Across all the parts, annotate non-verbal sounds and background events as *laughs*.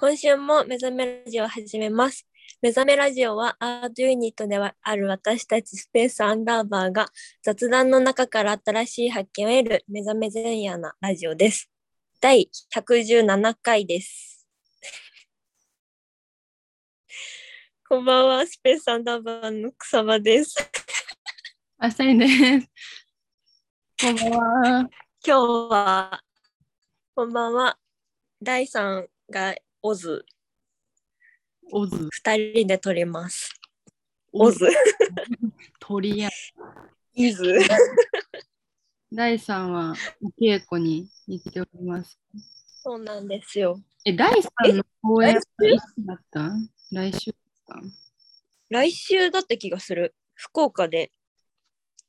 今週も目覚めラジオを始めます。目覚めラジオはアートユニットではある私たちスペースアンダーバーが雑談の中から新しい発見を得る目覚め前夜なラジオです。第117回です。こんばんは、スペースアンダーバーの草場です。あさいです。こんばんは。今日は、こんばんは、第3がオズ、オズ。2人で撮ります。オズ、鳥や。イズ。第3はお稽古に行っております。そうなんですよ。え、第3の公演は来週いつだった？来週ですか？来週だった気がする。福岡で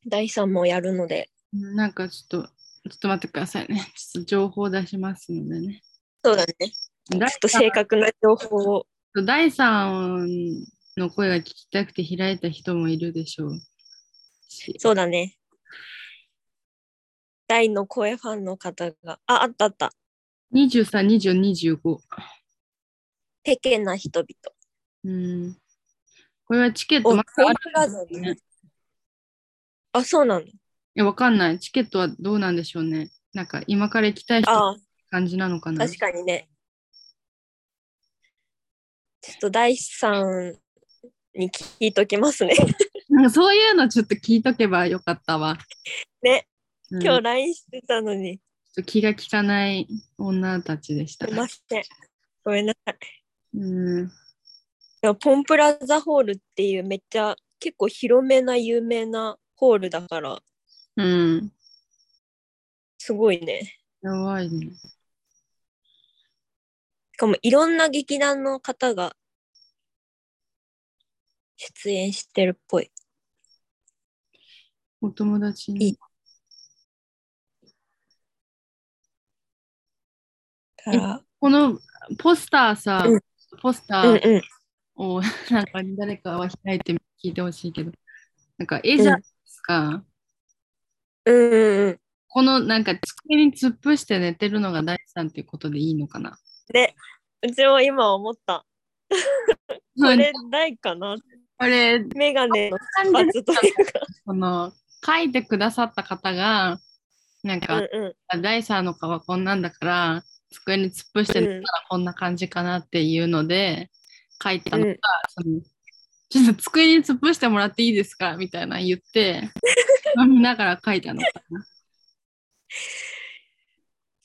第3もやるので。なんかちょっと、ちょっと待ってくださいね。ちょっと情報出しますのでね。そうだね。ちょ第っと正確な情報を。3第3の声が聞きたくて開いた人もいるでしょうし。そうだね。大の声ファンの方が。あ、あったあった。23、24、25。ペケな人々。うん。これはチケットお、まだあるんですねね。あ、そうなの？いや、わかんない。チケットはどうなんでしょうね。なんか今から行きたい人あ感じなのかな。確かにね。ちょっと第3に聞いときますね。なんかそういうのちょっと聞いとけばよかったわ。ね、うん今日 LINE してたのに。ちょっと気が利かない女たちでしたすい。ません。ごめんなさい。うん。ポンプラザホールっていうめっちゃ結構広めな有名なホールだからうん。すごいね。やばいね。しかもいろんな劇団の方が出演してるっぽい。お友達いにい。からこのポスターさ、うんポスタうんーうん。を *laughs* なんか誰かは開いて聞いてほしいけど、なんか絵じゃないですか。うんうんうん。このなんか机に突っ伏して寝てるのが大地さんっていうことでいいのかな。ね、うちも今思った。*laughs* これ大かなこれメガネの感パじツというか。この書いてくださった方がなんうんか、うん。第3の顔はこんなんだから机に突っ伏して寝たらこんな感じかなっていうので書いたのが、うんそのちょっと机に突っ伏してもらっていいですかみたいな言って *laughs* 見ながら書いたのかな。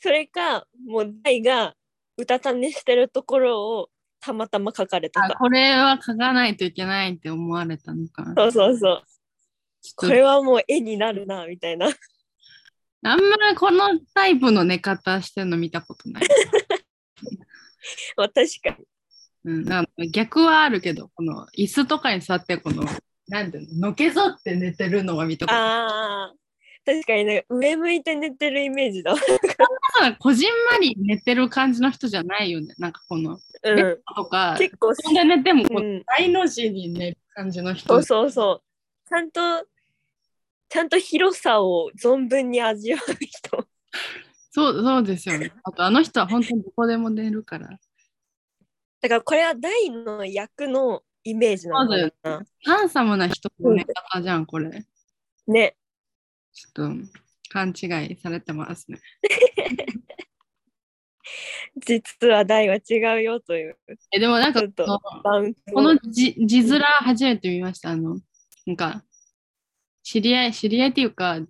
それか、もう大がうたた寝してるところをたまたま書かれてた。あこれは書かないといけないって思われたのかな。そうそうそう。これはもう絵になるな、みたいな。あんまりこのタイプの寝方してるの見たことない。*laughs* まあ確かに。うん、なんか逆はあるけど、この椅子とかに座って、この、なんていうの、のけぞって寝てるのは見たことない。ああ、確かにね、上向いて寝てるイメージだだ、こじんまり寝てる感じの人じゃないよね。なんかこの、うん。ベッドとか、結構、布団で寝ても、大の字に寝る感じの人。そうそうそう。ちゃんと、ちゃんと広さを存分に味わう人。そうそうですよね。あと、あの人は本当にどこでも寝るから。だからこれは大の役のイメージなのかな。ハンサムな人の寝方じゃん、これ。ね。ちょっと、勘違いされてますね。*laughs* 実は大は違うよという。え、でもなんかこの、字字面初めて見ました。あの、なんか、知り合い、知り合いっていうか、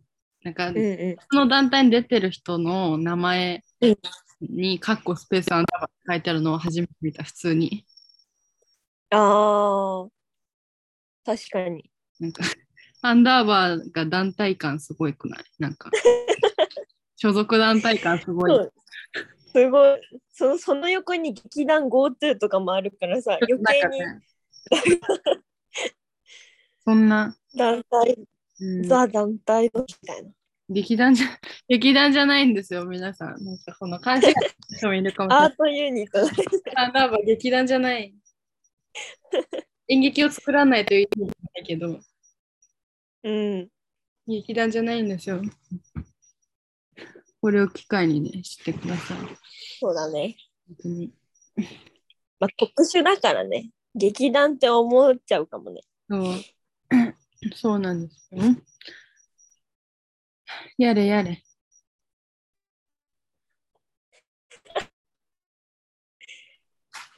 なんか、うんうん。その団体に出てる人の名前うんに、カッコスペースアンダーバー書いてあるのを初めて見た、普通に。ああ、確かに。なんか、アンダーバーが団体感すごいくない？なんか、*laughs* 所属団体感すごい。すごい。そのその横に劇団 GoTo とかもあるからさ、*laughs* 余計にそんな、団体、うんザ団体のみたいな。劇団じゃ、劇団じゃないんですよ、皆さん。なんか、この勘違いの人もいるかもしれないアー。トユニットだね。アンダーバー劇団じゃない。*laughs* 演劇を作らないという意味じゃないけど、うん。劇団じゃないんですよ。これを機会にね、知ってください。そうだね。本当に。まあ、特殊だからね。劇団って思っちゃうかもね。そう。そうなんですよ。やれやれ。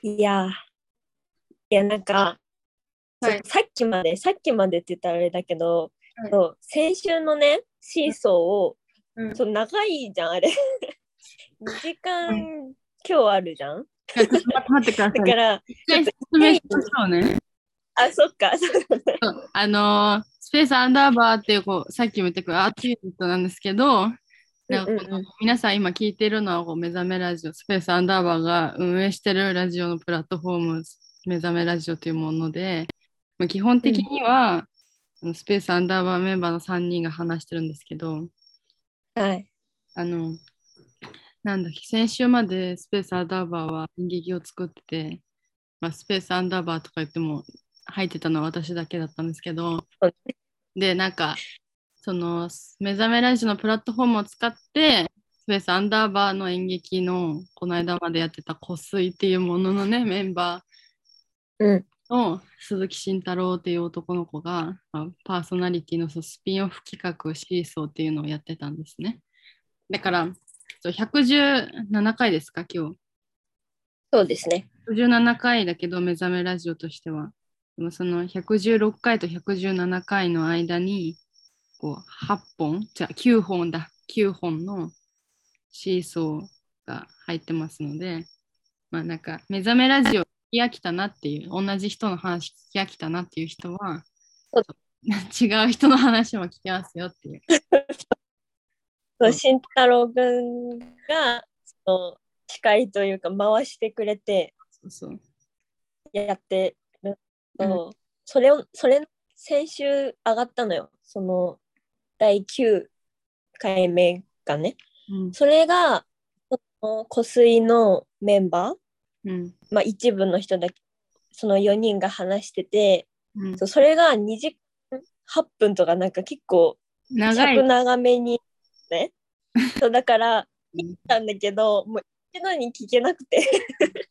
いやー、いや、なんか、はいさっきまで、さっきまでって言ったらあれだけど、はいそう先週のね、シーソーを、うんそう長いじゃん、あれ。*laughs* 2時間、今日あるじゃん？っと待ってください。だから、説明しましょうね。あ、そっか、あのースペースアンダーバーっていうこうさっきも言ったけどアートユニットなんですけど、なんかこのうんうんうん皆さん今聞いてるのはこう目覚めラジオ、スペースアンダーバーが運営してるラジオのプラットフォーム、目覚めラジオというもので、まあ、基本的には、スペースアンダーバーメンバーの3人が話してるんですけど、はい。あの、なんだっけ、先週までスペースアンダーバーは演劇を作ってて、まあ、スペースアンダーバーとか言っても入ってたのは私だけだったんですけどで、なんか、その、目覚めラジオのプラットフォームを使って、スペースアンダーバーの演劇のこの間までやってた湖水っていうもののね、メンバうん。ーの鈴木慎太郎っていう男の子が、まあパーソナリティのスピンオフ企画シーソーっていうのをやってたんですね。だから、そう117回ですか、今日。そうですね。117回だけど、目覚めラジオとしては。でもその116回と117回の間に、こう、8本、じゃあ9本だ、9本のシーソーが入ってますので、まあなんか、目覚めラジオ聞き飽きたなっていう、同じ人の話聞き飽きたなっていう人は違う人の話も聞きますよっていう。*laughs* そううん慎太郎くんが、その、司会というか、回してくれて。やってるうんと、それを、それ、先週上がったのよ。その、第9回目がね。うん。それが、その湖水のメンバー、うん。まあ一部の人だけ、その4人が話してて、うんそうそれが2時間8分とかなんか結構尺。長めにね。*laughs* そうだから、うん聞いたんだけど、もう一度に聞けなくて。*laughs*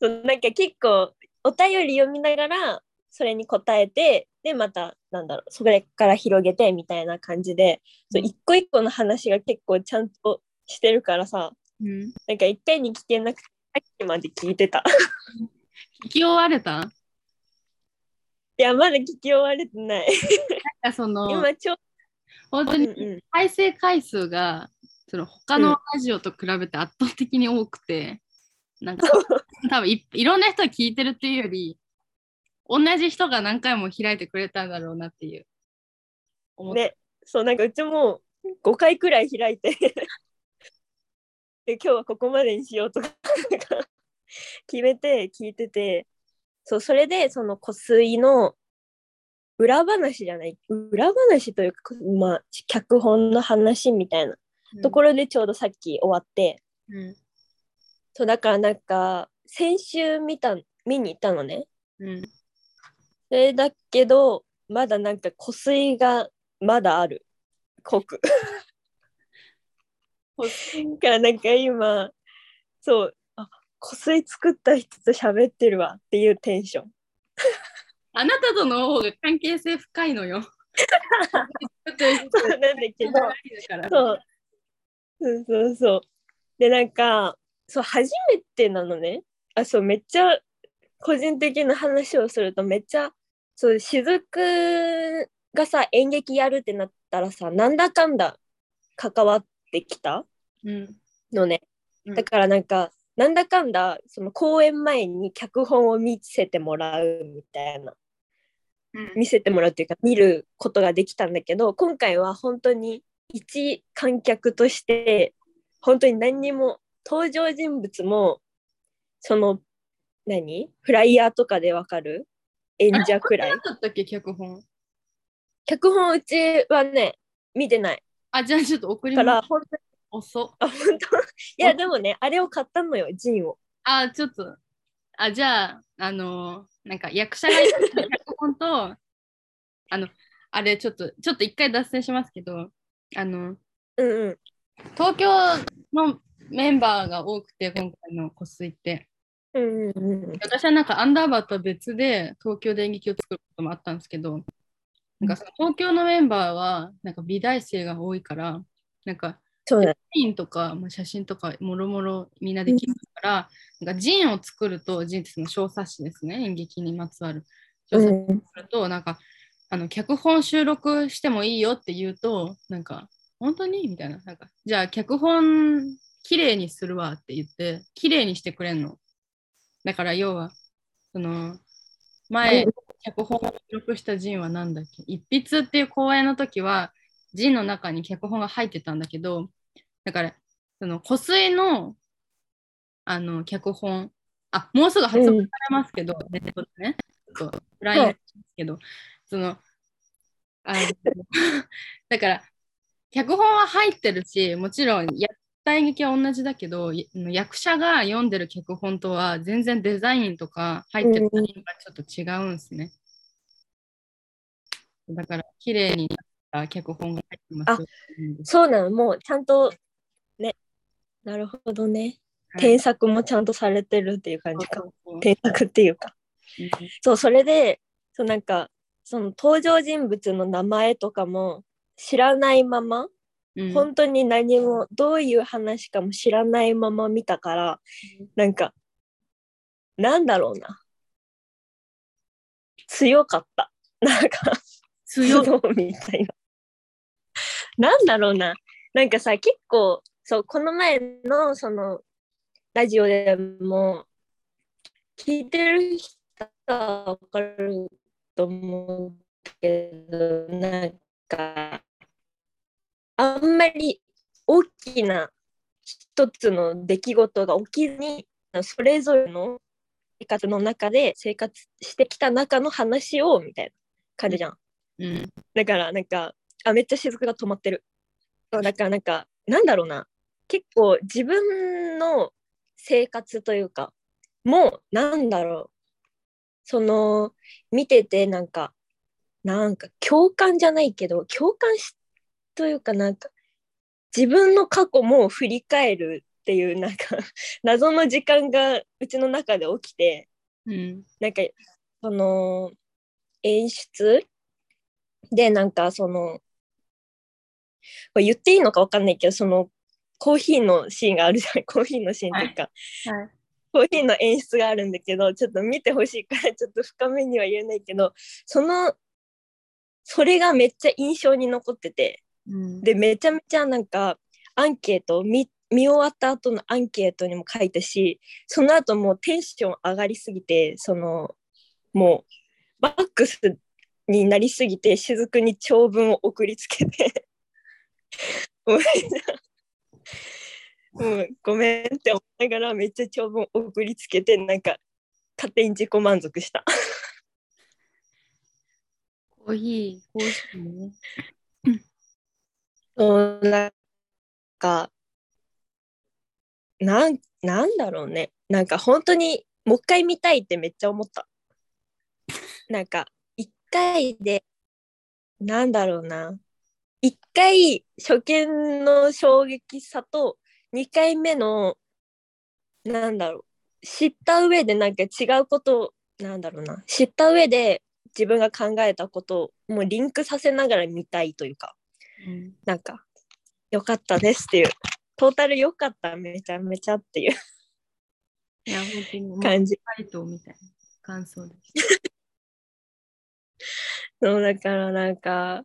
そうなんか結構お便り読みながらそれに答えて、で、また、なんだろう、それから広げてみたいな感じで、そう一個一個の話が結構ちゃんとしてるからさ、うん。なんか一回に聞けなくて、さっきまで聞いてた。聞き終われた？いや、まだ聞き終われてない。なんかその、今ちょ本当にうんうん、再生回数がその他のラジオと比べて圧倒的に多くて、なんか多分いいろんな人が聞いてるっていうより同じ人が何回も開いてくれたんだろうなっていう。ね、そう、なんかうちも5回くらい開いて。で、今日はここまでにしようとか *laughs* 決めて聞いてて、そう、それでその湖水の裏話じゃない、裏話というか、まあ、脚本の話みたいなところでちょうどさっき終わって、うんそう、だからなんか、先週見た、見に行ったのね。うんそれだけど、まだなんか湖水がまだある。濃く。だからなんか今、そう、あ、湖水作った人と喋ってるわっていうテンション。あなたとの方が関係性深いのよ。*laughs* そうなんだけど、そう。そうそうそう。で、なんか、そう、初めてなのね。あ、そう、めっちゃ、個人的な話をすると、めっちゃ、そう、雫がさ、演劇やるってなったらさ、なんだかんだ関わってきた？うん。のね。うん。だからなんか、なんだかんだ、その公演前に脚本を見せてもらうみたいな。うん。見せてもらうっていうか見ることができたんだけど今回は本当に一観客として本当に何にも登場人物もその何？フライヤーとかでわかる？演者くらい？なかったっけ脚本？脚本うちはね見てないあじゃあちょっと送りかます。ら本当に。遅っ。あ本当？*laughs* いやでもねあれを買ったのよジンを。あ、ちょっと、あ、じゃあ、あのーなんか役者がいる脚 *laughs* 本と、あの、あれ、ちょっと、ちょっと一回脱線しますけど、あの、うんうん。東京のメンバーが多くて、今回の湖水って。うんうんうん。私はなんかアンダーバーとは別で東京で演劇を作ることもあったんですけど、なんかその東京のメンバーはなんか美大生が多いから、なんかそうンとか、まあ、写真とかもろもろみんなできるから、なんかジンを作ると、ジンってその小冊子ですね、演劇にまつわる。小冊子うん。作ると、なんかあの脚本収録してもいいよって言うと、なんか本当にみたいな。なんかじゃあ脚本きれいにするわって言って、きれいにしてくれんの。だから要は、その前、脚本を収録したジンは何だっけ？一筆っていう公演の時は、ジンの中に脚本が入ってたんだけど、だから、その湖水のあの脚本、あ、もうすぐ発売されますけど、ネットでね、ちょっと LINE はいですけど、その、あの *laughs* だから、脚本は入ってるし、もちろんやった演劇は同じだけど、い役者が読んでる脚本とは全然デザインとか入ってるうん内容がちょっと違うんですね。だから、綺麗になった脚本が入ってますよ。そうなの、もうちゃんと、ね。なるほどね。はい添削もちゃんとされてるっていう感じか。添削っていうか。うんそう、それで、そうなんか、その登場人物の名前とかも知らないまま、うん。本当に何もどういう話かも知らないまま見たから、なんかなんだろうな。強かった。なんか強い。頭脳みたいななんだろうな。なんかさ結構そうこの前のそのラジオでも聞いてる人は分かると思うけどなんかあんまり大きな一つの出来事が起きずにそれぞれの生活の中で生活してきた中の話をみたいな感じじゃん。うんだからなんかあめっちゃ雫が止まってる。そうだからなんかなんだろうな結構自分の生活というかもうなんだろうその見ててなんかなんか共感じゃないけど共感しというかなんか自分の過去も振り返るっていうなんか *laughs* 謎の時間がうちの中で起きてうん。なんかその演出でなんかそのこれ言っていいのか分かんないけどそのコーヒーのシーンがあるじゃん。*laughs* コーヒーのシーンというか、はい。コーヒーの演出があるんだけどちょっと見てほしいからちょっと深めには言えないけどそのそれがめっちゃ印象に残っててうんでめちゃめちゃなんかアンケート見見終わった後のアンケートにも書いたしその後もうテンション上がりすぎてそのもうバックスになりすぎて雫に長文を送りつけてもうもうごめんって思いながらめっちゃ長文送りつけてなんか勝手に自己満足した。コーヒー、コーヒーね。そうなんかなんなんだろうね。なんか本当にもう一回見たいってめっちゃ思った。なんか一回でなんだろうな。一回初見の衝撃さと二回目のなんだろう。知った上でなんか違うことをなんだろうな。知った上で自分が考えたことをもうリンクさせながら見たいというか。うんなんか、良かったですっていう、トータル良かった、めちゃめちゃっていういや、本当に、感じ。みたいな感想です。そうだからなんか、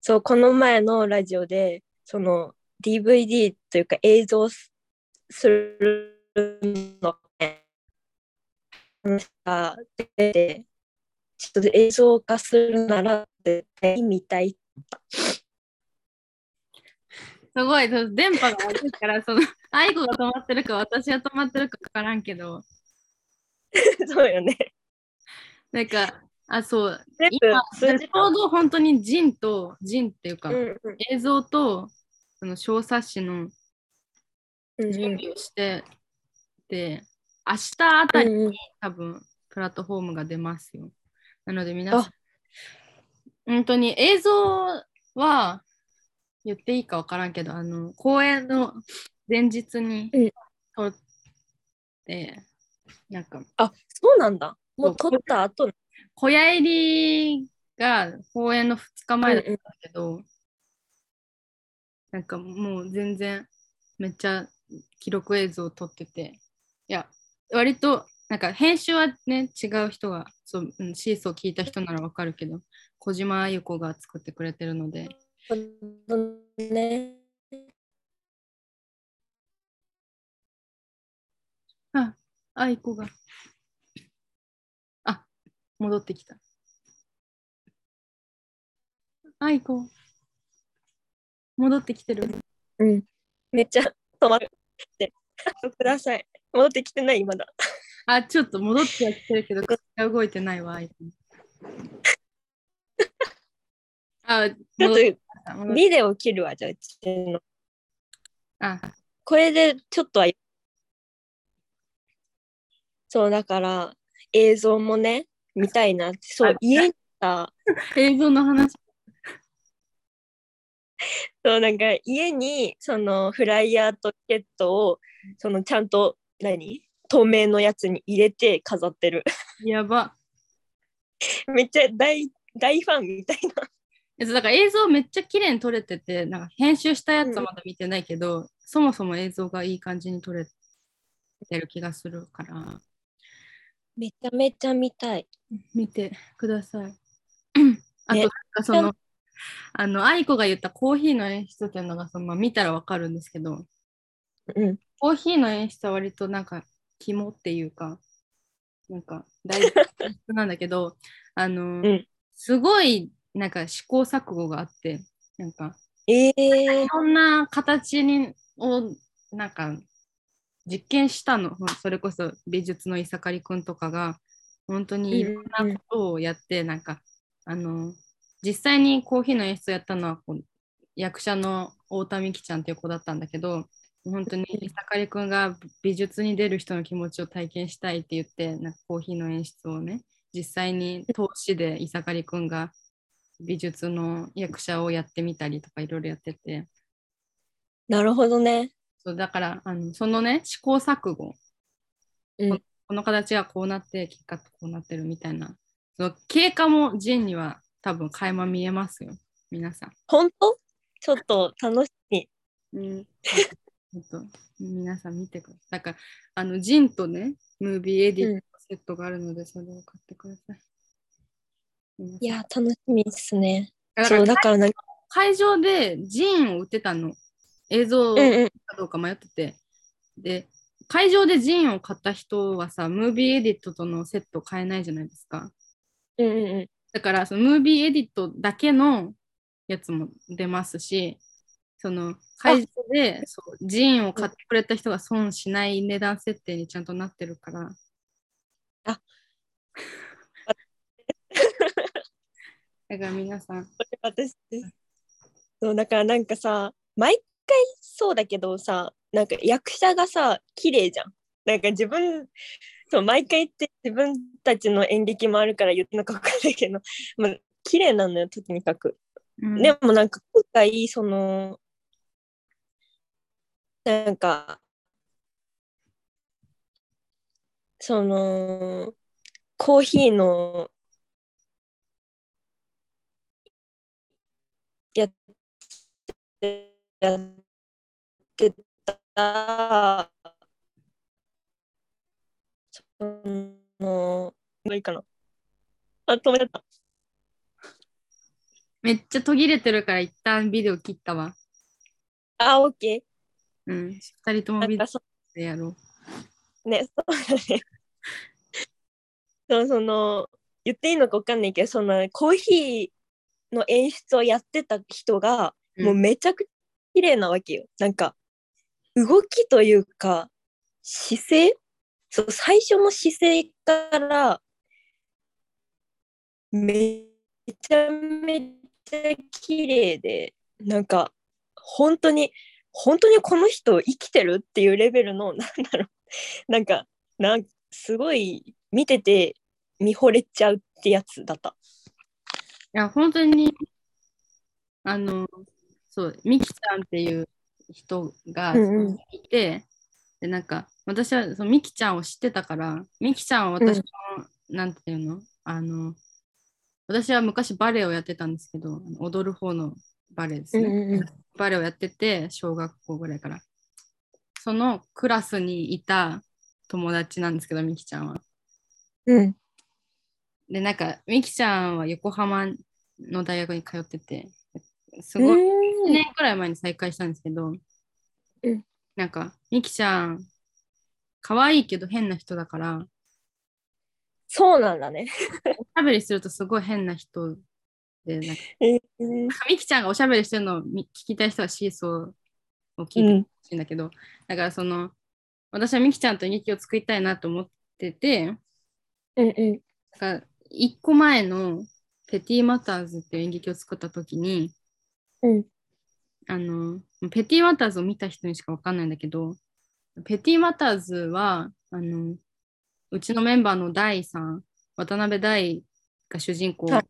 そう、この前のラジオで、その DVD というか映像するのが出て、ちょっと映像化するなら絶対見たい。すごい、電波が悪いから、その、愛子が止まってるか、私は止まってるか分からんけど、*laughs* そうよね。なんか、あ、そう、今、ちょ。うど本当にジンと、ジンっていうか、うんうん映像と、その小冊子のうんうん準備をして、で、明日あたりうんうん多分プラットフォームが出ますよ。なので皆さん、本当に映像は言っていいか分からんけど、あの公演の前日にうん撮って、なんか、あ、そうなんだ。もう撮った後。小屋入りが公演の2日前だったけど、なんかもう全然めっちゃ記録映像を撮ってて、いや、割となんか編集はね、違う人が、そう、うん、シーソー聞いた人ならわかるけど、小島あゆ子が作ってくれてるので、ね。あ、あいこが。あ、戻ってきた。あいこ。戻ってきてる。うん。めっちゃ止まって。ください。戻ってきてない、まだ。あ、ちょっと戻ってはきてるけど、口が動いてないわ、あいこ。*laughs* あ、戻ってビデオ切るわ、じゃあ、うちの。あ、これでちょっとは。そう、だから、映像もね、見たいなって。そあう、家にさ、映像の話。*laughs* そう、なんか家に、そのフライヤーとチケットを、そのちゃんと、何？透明のやつに入れて飾ってる。*laughs* やば。めっちゃ大、大ファンみたいな。だから映像めっちゃ綺麗に撮れてて、なんか編集したやつはまだ見てないけど、そもそも映像がいい感じに撮れてる気がするから、めちゃめちゃ見たい。見てください。*clears throat* あと、ねなんかその、あの、愛子が言ったコーヒーの演出っていうのがその、まあ、見たらわかるんですけど、うん。コーヒーの演出は割となんか肝っていうか、なんか大事なんだけど、あの、んすごいなんか試行錯誤があって、なんかえー。い、ろんな形にをなんか実験したの、それこそ美術の伊坂りくんとかが本当にいろんなことをやって、なんかあの実際にコーヒーの演出をやったのはこう役者の太田美希ちゃんっていう子だったんだけど本当に伊坂りくんが美術に出る人の気持ちを体験したいって言ってなんかコーヒーの演出をね実際に投資で伊坂りくんが美術の役者をやってみたりとかいろいろやっててなるほどね。そうだからあのそのね試行錯誤うん。この形がこうなって結果こうなってるみたいなその経過もジンには多分垣間見えますよ皆さん。本当？ちょっと楽しみ。うん、ちょっと皆さん見てください。だからあのジンとねムービーエディットセットがあるのでそれを買ってください。いや、楽しみですね。そう、だからなんか、会場でジンを売ってたの映像うんうん。かどうか迷ってて、で会場でジンを買った人はさムービーエディットとのセット買えないじゃないですかうんうんうん。だからそのムービーエディットだけのやつも出ますしその会場でそうジンを買ってくれた人が損しない値段設定にちゃんとなってるからあだから皆さん。これ私そうだからなんかさ毎回そうだけどさなんか役者がさ綺麗じゃん。なんか自分そう毎回言って自分たちの演劇もあるから言ってんのか分かんないけど、まあ、綺麗なのよとにかく、うん。でもなんか今回そのなんかそのコーヒーのやってやってた。そのもういいかなあ止めた。めっちゃ途切れてるから一旦ビデオ切ったわ。あオッケうん。二人とーもビデオやろね、そうだね。そうその言っていいのか分かんないけどそのコーヒーの演出をやってた人が、う、もうめちゃくちゃ綺麗なわけよ。なんか動きというか姿勢？そう最初の姿勢からめちゃめちゃ綺麗でなんか本当に本当にこの人生きてるっていうレベルの *laughs* なんだろうなんかなんすごい見てて見惚れちゃうってやつだった。いや、本当に、あの、そう、ミキちゃんっていう人がうんうんいて、で、なんか、私はそのミキちゃんを知ってたから、ミキちゃんは私の、なんていうの？あの、私は昔バレエをやってたんですけど、踊る方のバレエですね。うんうんうんバレエをやってて、小学校ぐらいから。そのクラスにいた友達なんですけど、ミキちゃんは。うん。で、なんか、ミキちゃんは横浜の大学に通ってて、すごい、1うん年くらい前に再会したんですけど、うんなんか、ミキちゃん、可愛いけど変な人だから、そうなんだね。おしゃべりするとすごい変な人で、なんかえーミキちゃんがおしゃべりしてるのをみ聞きたい人はシーソーを聞いてほしいんだけど、だからその、私はミキちゃんと演劇を作りたいなと思ってて、うんうん。だから一個前のペティ・マターズっていう演劇を作った時に、うん。あの、ペティ・マターズを見た人にしかわかんないんだけど、ペティ・マターズは、あの、うちのメンバーの大さん、渡辺大が主人公は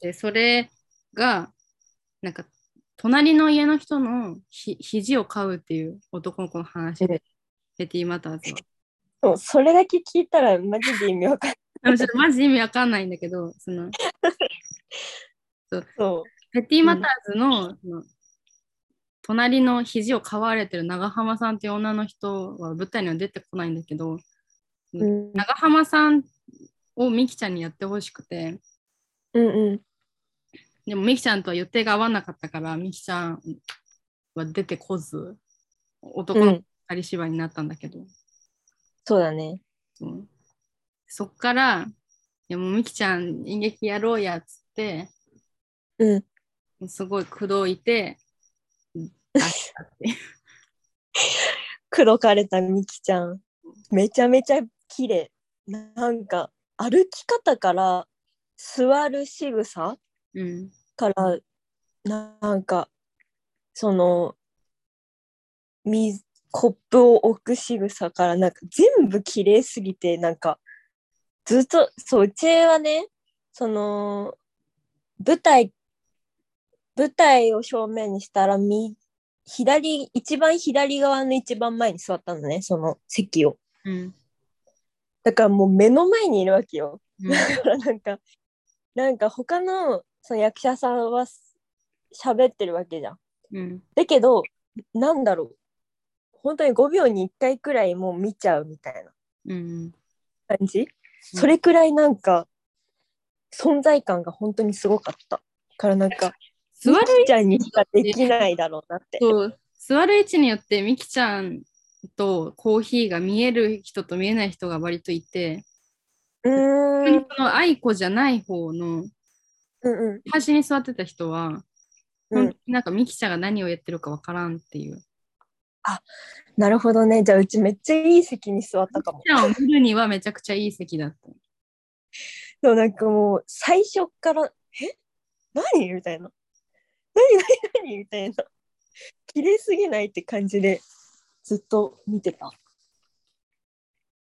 で、それが、なんか、隣の家の人のひ肘を飼うっていう男の子の話で、ペティ・マターズは。そうそれだけ聞いたらマジで意味わかんない。マジ意味わかんないんだけど、その、*laughs* そペティ・マターズの,、その隣の肘を飼われてる長浜さんっていう女の人は舞台には出てこないんだけど、う。うん長浜さんをミキちゃんにやってほしくて、うんうん。でもミキちゃんとは予定が合わなかったから、ミキちゃんは出てこず、男のうん、二人芝居になったんだけど、そうだね。そうそっから、いやもうミキちゃん演劇やろうやっつって、うん。すごい口説いて、出したっていう。口説かれたみきちゃん。めちゃめちゃ綺麗。なんか歩き方から座る仕草うん。からなんかその水コップを置く仕草からなんか全部綺麗すぎてなんかずっとそううちはねその舞台舞台を正面にしたらみ左一番左側の一番前に座ったのねその席を。うん。だからもう目の前にいるわけよ。うん。だからなんかなんか他のその役者さんは喋ってるわけじゃん。うん。だけどなんだろう。本当に5秒に1回くらいもう見ちゃうみたいなうん。感じ、それくらいなんか存在感が本当にすごかった。からなんか座るみきちゃんにしかできないだろうなって。そう。座る位置によってミキちゃんとコーヒーが見える人と見えない人が割といて、うーん。その愛子じゃない方の端に座ってた人は、うん。なんかミキちゃんが何をやってるかわからんっていう。なるほどね。じゃあうちめっちゃいい席に座ったかも。ミキちゃんを見るにはめちゃくちゃいい席だった。でもなんかもう最初から「え？何?」みたいな「何何何?」みたいな綺麗すぎないって感じでずっと見てた。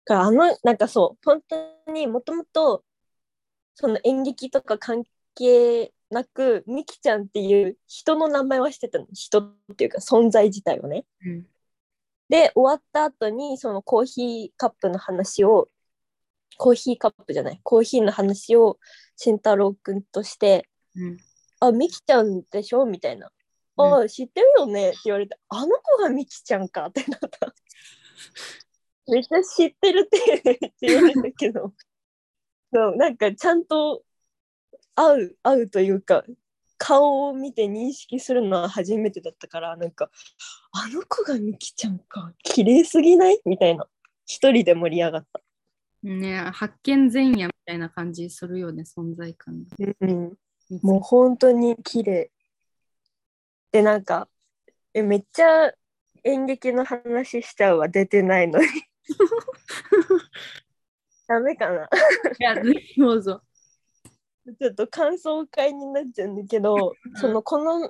からあのなんかそう本当にもともとその演劇とか関係なくミキちゃんっていう人の名前はしてたの人っていうか存在自体をね。うん。で終わった後にそのコーヒーカップの話をコーヒーカップじゃないコーヒーの話を慎太郎くんとしてうん。「あミキちゃんでしょ?」みたいな「あ知ってるよね」って言われて「あの子がミキちゃんか」ってなった。*laughs* めっちゃ知ってるってって言われたけど。*laughs* そうなんかちゃんと会う会うというか顔を見て認識するのは初めてだったからなんかあの子がミキちゃんか綺麗すぎない？みたいな。一人で盛り上がった、ね発見前夜みたいな感じするよね、存在感が。うん、もう本当に綺麗。でなんかえめっちゃ演劇の話しちゃうわ。出てないのに。*laughs* ダメかな。いや、どう。ぞ。ちょっと感想会になっちゃうんだけど、そのこの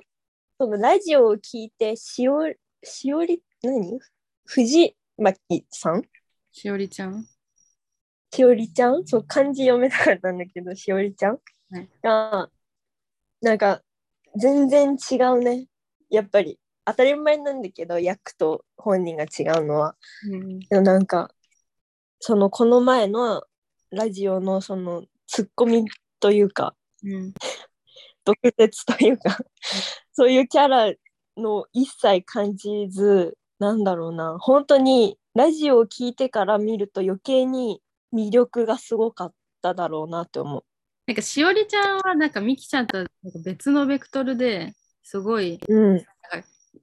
そのラジオを聞いてしおしおり何？藤巻さん？しおりちゃん？しおりちゃん？そう漢字読めなかったんだけどしおりちゃん、はい。がなんか全然違うね。やっぱり。当たり前なんだけど役と本人が違うのは。うん。でもなんかそのこの前のラジオのそのツッコミというかうん。毒舌というかそういうキャラの一切感じずなんだろうな。本当にラジオを聞いてから見ると余計に魅力がすごかっただろうなって思う。なんかしおりちゃんはなんかみきちゃんとなんか別のベクトルですごいうん、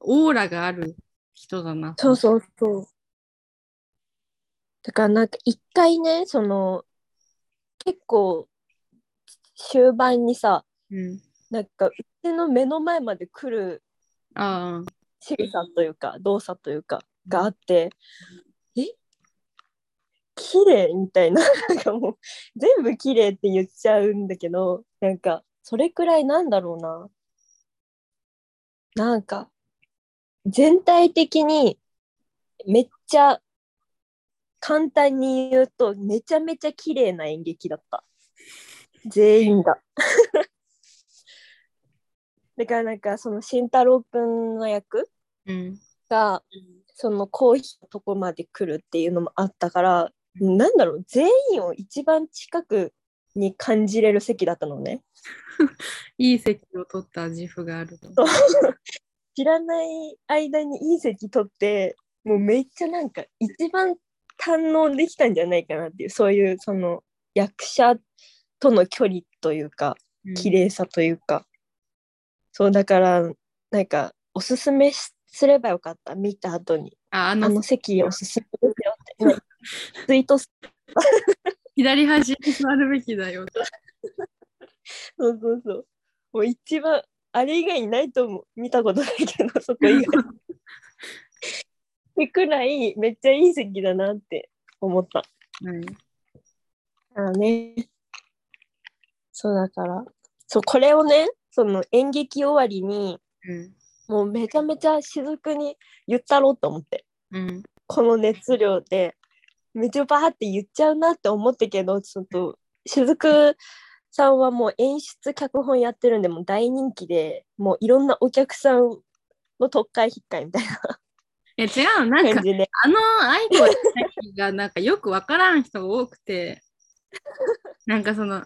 オーラがある人だな。そうそうそう。だからなんか一回ねその結構終盤にさうん。なんかうちの目の前まで来るああ。仕草というか動作というかがあってえ綺麗みたいな *laughs* なんかもう全部綺麗って言っちゃうんだけどなんかそれくらいなんだろうな。なんか全体的にめっちゃ簡単に言うとめちゃめちゃ綺麗な演劇だった。全員が。*laughs* だからなんかその慎太郎くんの役うん。がそのコーヒーのとこまで来るっていうのもあったからなんだろう全員を一番近くに感じれる席だったのね。*laughs* いい席を取った自負があると。*laughs* 知らない間にいい席取ってもうめっちゃなんか一番堪能できたんじゃないかなっていうそういうその役者との距離というか綺麗さというか、そうだからなんかおすすめしすればよかった。見た後に。ああのあの席おすすめですよって、う *laughs* んツイートす *laughs* 左端に座るべきだよ。そうそうそう。もう一番あれ以外にないと思う。見たことないけど *laughs* そこ以外。*laughs* ってくらいめっちゃいい席だなって思った。はい。あのね。そうだから。そうこれをねその演劇終わりにうん。もうめちゃめちゃ雫に言ったろうと思って。うん。この熱量でめちゃバーって言っちゃうなって思ったけどちょっと雫さんはもう演出脚本やってるんでもう大人気でもういろんなお客さんの特会引っかいみたいいや違う、なかなん感じで。あの愛子がなんかよくわからん人が多くて、なんかその、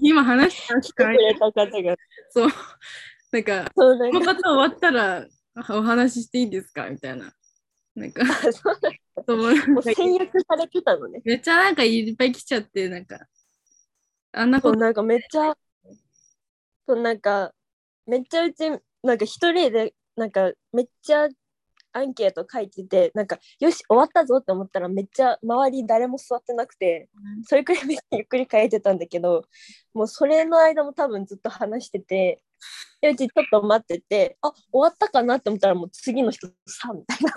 今話した来てくれた方が。そう、なんか、そうなんか。この方終わったらお話ししていいですかみたいな。なんか、もうか戦略されてたのね。めっちゃなんかいっぱい来ちゃって、なんか、あんなこと、なんかめっちゃそうなんかめっちゃうちなんか一人でなんかめっちゃアンケート書いててなんかよし終わったぞって思ったらめっちゃ周り誰も座ってなくてそれくらいめっちゃゆっくり書いてたんだけどもうそれの間も多分ずっと話しててでうちちょっと待っててあ終わったかなって思ったらもう次の人さみたいな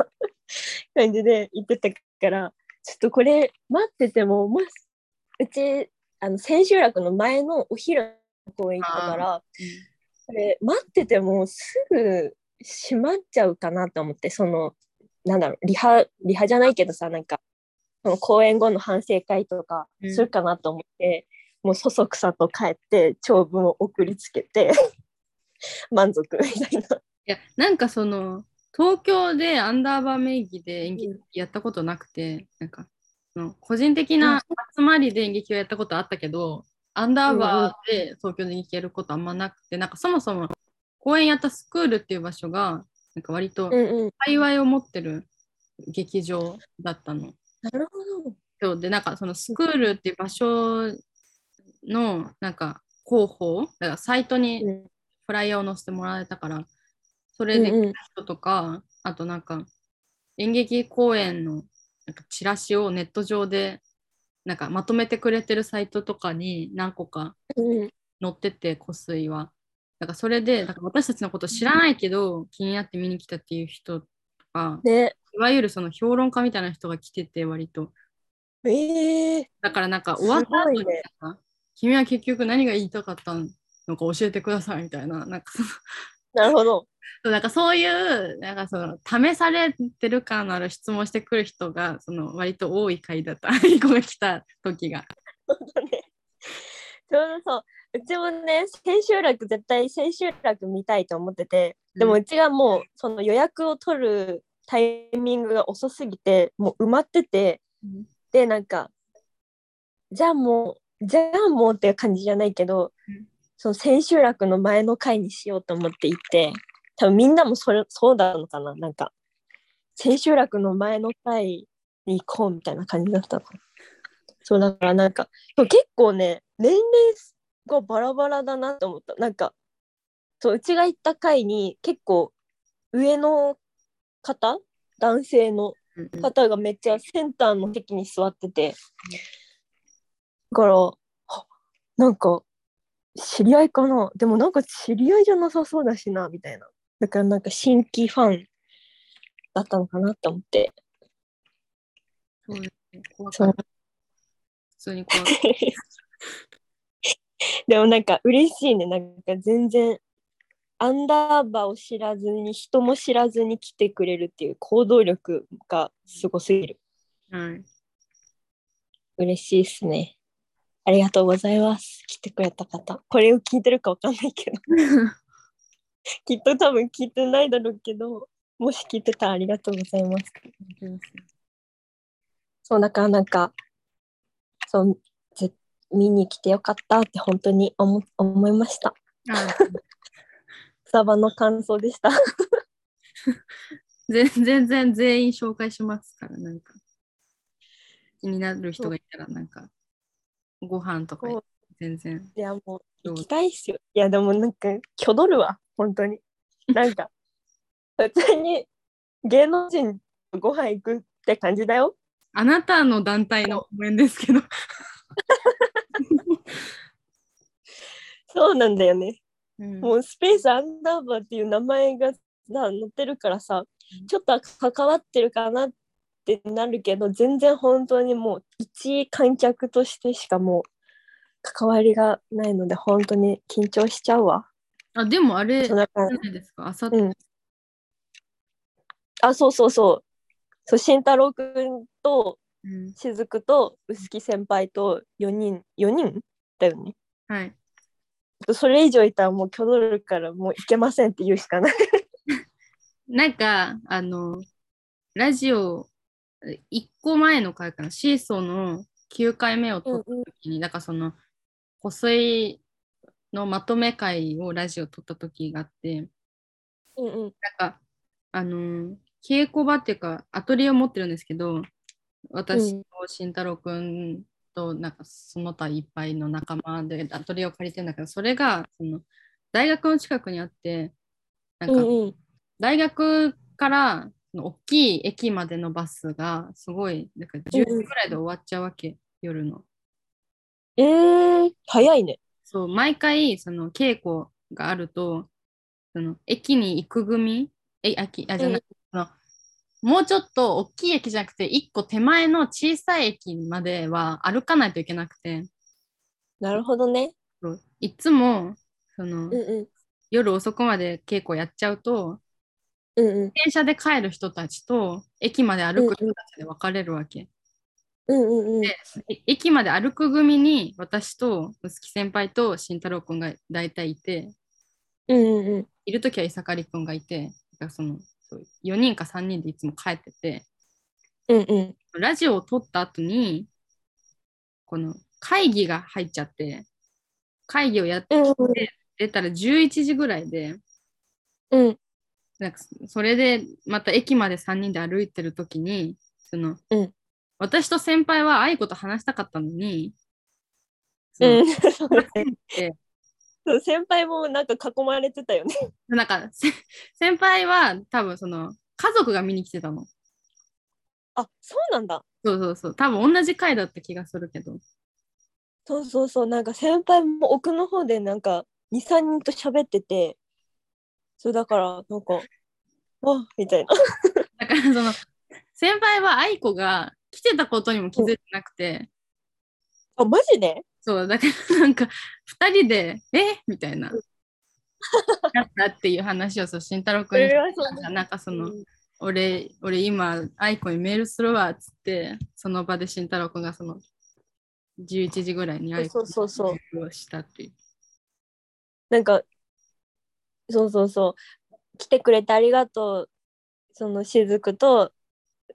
感じで言ってたからちょっとこれ待っててももしうちあの千秋楽の前のお昼の公演行ったからこれ待っててもすぐ閉まっちゃうかなと思ってそのなんだろうリハリハじゃないけどさなんかその公演後の反省会とかするかなと思って、もうそそくさと帰って長文を送りつけて *laughs* 満足みたいな。いや、なんかその、東京でアンダーバー名義で演劇やったことなくて、なんか、その個人的な集まりで演劇をやったことあったけど、アンダーバーで東京で演劇やることあんまなくて、なんかそもそも公演やったスクールっていう場所が、なんか割とうんうん、幸いを持ってる劇場だったの。なるほど。そうで、なんかそのスクールっていう場所のなんか広報、だからサイトにうんフライヤーを載せてもらえたから、それでうんうん来た人とか、あとなんか演劇公演のなんかチラシをネット上でなんかまとめてくれてるサイトとかに何個かうん載ってて、湖水は。だからそれで、だから私たちのこと知らないけど気になって見に来たっていう人とか、ねいわゆるその評論家みたいな人が来てて割と。えー、だからなんか終わった後にね君は結局何が言いたかったのか教えてくださいみたいな、なんかなるほど。そうなんかそういう、なんかその試されてる感のある質問してくる人が、その割と多い回だった。アリコが来た時が。ね。ちょうどそう、うちもね、千秋楽絶対千秋楽見たいと思ってて、でもうちがもうその予約を取るタイミングが遅すぎて、もう埋まってて、うん。で、なんか、じゃあもう、じゃあもうっていう感じじゃないけど、うん。その千秋楽の前の回にしようと思って行って、多分みんなもそれそうだのかな、なんか、千秋楽の前の回に行こうみたいな感じだったの。そうだからなんか、結構ね、年齢がバラバラだなと思った。なんか、そううちが行った回に結構上の方男性の方がめっちゃセンターの席に座ってて、だから、はなんか、知り合いかな？でもなんか知り合いじゃなさそうだしな、みたいな。だからなんか新規ファンだったのかなって思って。そうですね怖かそうった。普通に怖かった。*laughs* でもなんか嬉しいね。なんか全然、アンダーバーを知らずに、人も知らずに来てくれるっていう行動力がすごすぎる。はい。嬉しいですね。ありがとうございます。来てくれた方。これを聞いてるかわかんないけど、*laughs* *laughs* きっと多分聞いてないだろうけど、もし聞いてたらありがとうございます。そう、だからなんか、そう、ぜ見に来てよかったって本当に思思いました。あサバの感想でした。*laughs* 全全然全員紹介しますから、なんか。気になる人がいたら、なんか、ご飯とか全然。いや、もう行きたいっすよ。いや、でもなんか、きょどるわ、本当に。なんか、*laughs* 普通に芸能人とご飯行くって感じだよ。あなたの団体の応援ですけど。そうなんだよね。うんもうスペースアンダーバーっていう名前がさ載ってるからさ、ちょっと関わってるかなってなるけど、全然本当にもう一観客としてしかもう関わりがないので、本当に緊張しちゃうわ。あ、でもあれ、じゃそないですか？あさっうん。あ、そうそうそう。そう、慎太郎くんとうんしずくと臼木先輩と4人、4人だよね。はい。それ以上いたらもう挙動るからもういけませんって言うしかない。*laughs* なんか、あの、ラジオ、1個前の回かな、シーソーの9回目を撮った時に、なんかその、細いのまとめ会をラジオ撮った時があって、うんうん。なんか、あのー稽古場っていうか、アトリエを持ってるんですけど、私うんと慎太郎くんと、なんかその他いっぱいの仲間でアトリエを借りてるんだけど、それが、その、大学の近くにあって、なんか。大学から大きい駅までのバスがすごいなんか10時ぐらいで終わっちゃうわけ、夜の。えー、早いね。そう毎回その稽古があるとその駅に行く組えあきあじゃなくそのもうちょっと大きい駅じゃなくて1個手前の小さい駅までは歩かないといけなくてなるほどね。いつもその、うんうん。夜遅くまで稽古やっちゃうとうんうん。電車で帰る人たちと駅まで歩く人たちで分かれるわけ。うんうんうん。駅まで歩く組に私と臼木先輩と慎太郎くんが大体いて。うんうんうん。いる時は伊坂りくんがいて。だからそのそう4人か3人でいつも帰ってて。うんうん。ラジオを撮った後にこの会議が入っちゃって会議をやってうんうん。出たら11時ぐらいで。うん。なんかそれでまた駅まで3人で歩いてる時にその、うん私と先輩は愛子と話したかったのに、そのうん。そうだねでそう先輩もなんか囲まれてたよね。*laughs* なんかせ先輩は多分その家族が見に来てたの。あ、そうなんだ。そうそうそう。多分同じ回だった気がするけど。そうそうそう。なんか先輩も奥の方でなんか2、3人と喋ってて、そうだからなんか、あみたいな。だからその先輩は愛子が来てたことにも気づいてなくて、あ、マジで？そう、だからなんか2人で、え？みたいな。なったっていう話をそう慎太郎君にしたらなんかその、うん。俺、俺今、愛子にメールするわっつって、その場で慎太郎君がその11時ぐらいに愛子そうそう。そうにメールをしたっていう。なんかそうそうそう。来てくれてありがとう。その雫と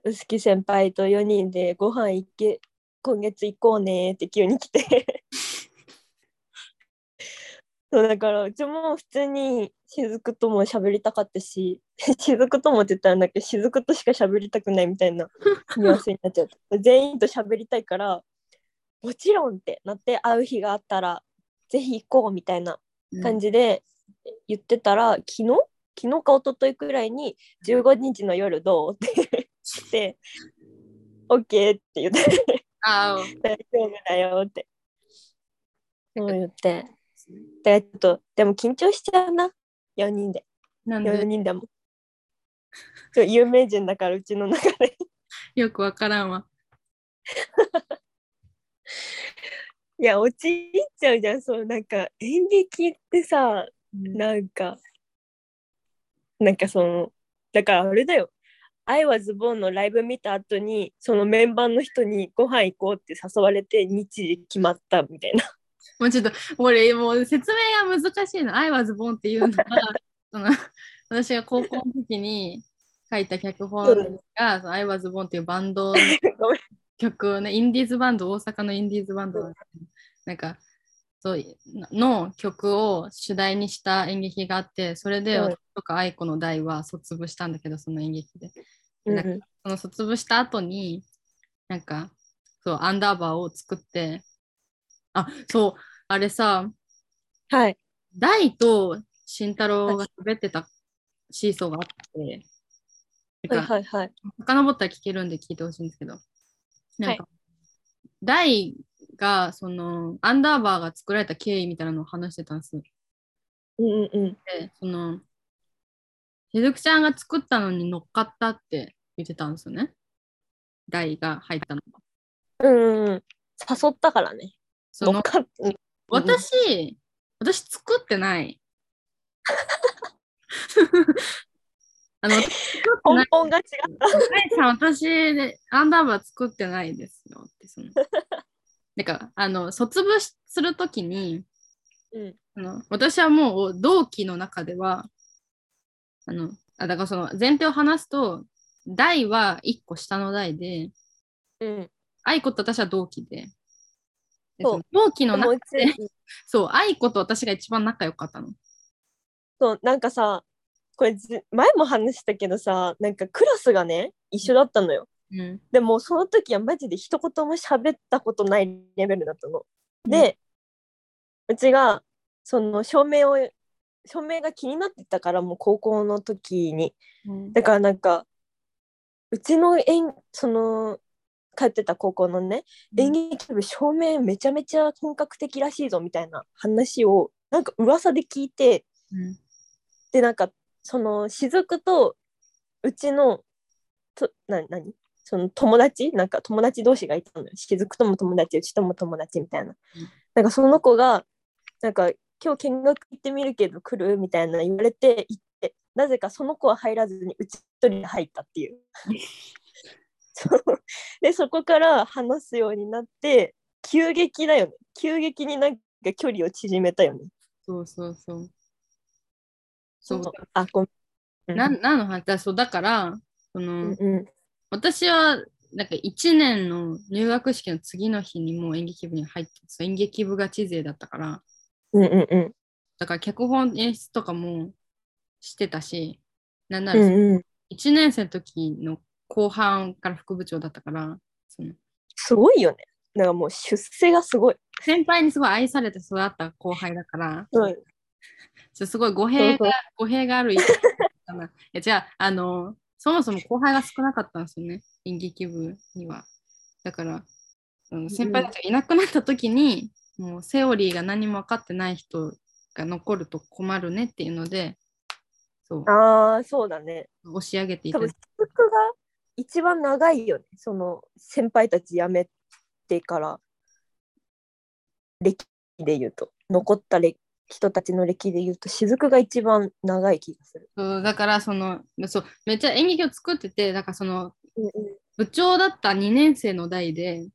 臼木先輩と4人でご飯行け今月行こうねって急に来て。*laughs* そうだからうちも普通に雫とも喋りたかったし *laughs* 雫ともって言ったらなんか雫としか喋りたくないみたいな *laughs* ニュアンスになっちゃった全員と喋りたいからもちろんってなって会う日があったらぜひ行こうみたいな感じで言ってたら、昨日？昨日か一昨日くらいに15日の夜どう？って OK って言って。*laughs* 大丈夫だよって。そう言って。でちょっとでも緊張しちゃうな。4人で。4なんで？人でも。そう有名人だからうちの中で。*laughs* よくわからんわ。*laughs* いや落ち入っちゃうじゃん。そうなんか演劇ってさなん。かなんかそのだからあれだよ「I was born」のライブ見た後にそのメンバーの人にご飯行こうって誘われて日時決まったみたいな。*laughs* もうちょっと、俺、もう説明が難しいの。I was born っていうのは、その *laughs* 私が高校の時に書いた脚本が、その I was born っていうバンドの曲をね、*laughs* インディーズバンド、大阪のインディーズバンドなんか、そうの曲を主題にした演劇があって、それでうん。私とか愛子の代は卒業したんだけど、その演劇で。うんなんかその卒業した後に、なんか、そう、アンダーバーを作って、あ、そう、あれさ、はい。大と慎太郎が喋ってたシーソーがあって、はいなんかはいはい遡ったら聞けるんで聞いてほしいんですけど、なんか、大がそのアンダーバーが作られた経緯みたいなのを話してたんですよ。うんうんうん。で、その、しずくちゃんが作ったのに乗っかったって言ってたんですよね。大が入ったのが。うんうんうん誘ったからねその乗っかっうん私、私作ってない。*laughs* あの、根本が違ったん、私でアンダーバー作ってないですよって、その。*laughs* なんか、あの、卒業しするときに、うんあの、私はもう同期の中では、あの、あだからその前提を話すと、代は1個下の代で、うん愛子と私は同期で、でそう同期の中で、*laughs* そう、愛子と私が一番仲良かったの。そうなんかさこれず前も話したけどさなんかクラスがね一緒だったのようん。でもその時はマジで一言も喋ったことないレベルだったの。で、うちがその照明を照明が気になってたからもう高校の時に。うん。だからなんかうちの演その通ってた高校のね演劇部照明めちゃめちゃ本格的らしいぞみたいな話をなんか噂で聞いてうん。でなんかその雫とうちのとな何？その友達？なんか友達同士がいたのよ。雫とも友達うちとも友達みたいな、なんかその子がなんか今日見学行ってみるけど来る？みたいな言われて行ってなぜかその子は入らずにうち一人で入ったっていう。*laughs* そう。でそこから話すようになって急激だよね。急激になんか距離を縮めたよね。そうそうそう。そう。あごめん。な何の話だそうだから、その、うんうん。私はなんか1年の入学式の次の日にもう演劇部に入ってそう演劇部ガチ勢だったからうんうんうん。だから脚本演出とかもしてたしなんならうんうん。1年生の時の後半から副部長だったからそのすごいよね。なんかもう出世がすごい。先輩にすごい愛されて育った後輩だからうん、すごい語弊が語弊がある *laughs* じゃああのそもそも後輩が少なかったんですよね演劇部には。だからその先輩たちがいなくなった時に、もうセオリーが何も分かってない人が残ると困るねっていうのでそうああ、そうだね。押し上げていた多分、雫が一番長いよね。その先輩たち辞めてから、歴で言うと、残った歴人たちの歴で言うと、雫が一番長い気がする。そうだからそのそうめっちゃ演劇を作っててだからそのうん部長だった2年生の代で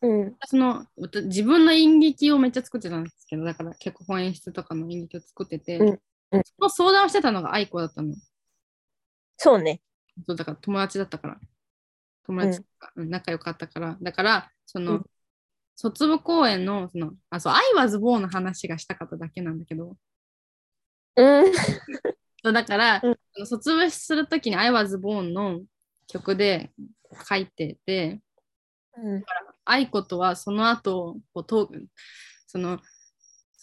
うん。その自分の演劇をめっちゃ作ってたんですけど、だから脚本演出とかの演劇を作ってて、うんうんその相談をしてたのが愛子だったの。そうね。そうだから友達だったから。友達うん仲良かったから。だから、その、うん卒部公演の、その、あ、そう、I was born の話がしたかっただけなんだけど、うん。そうだから、うん卒部するときに I was born の曲で書いてて、うん。愛子とはその後こうとその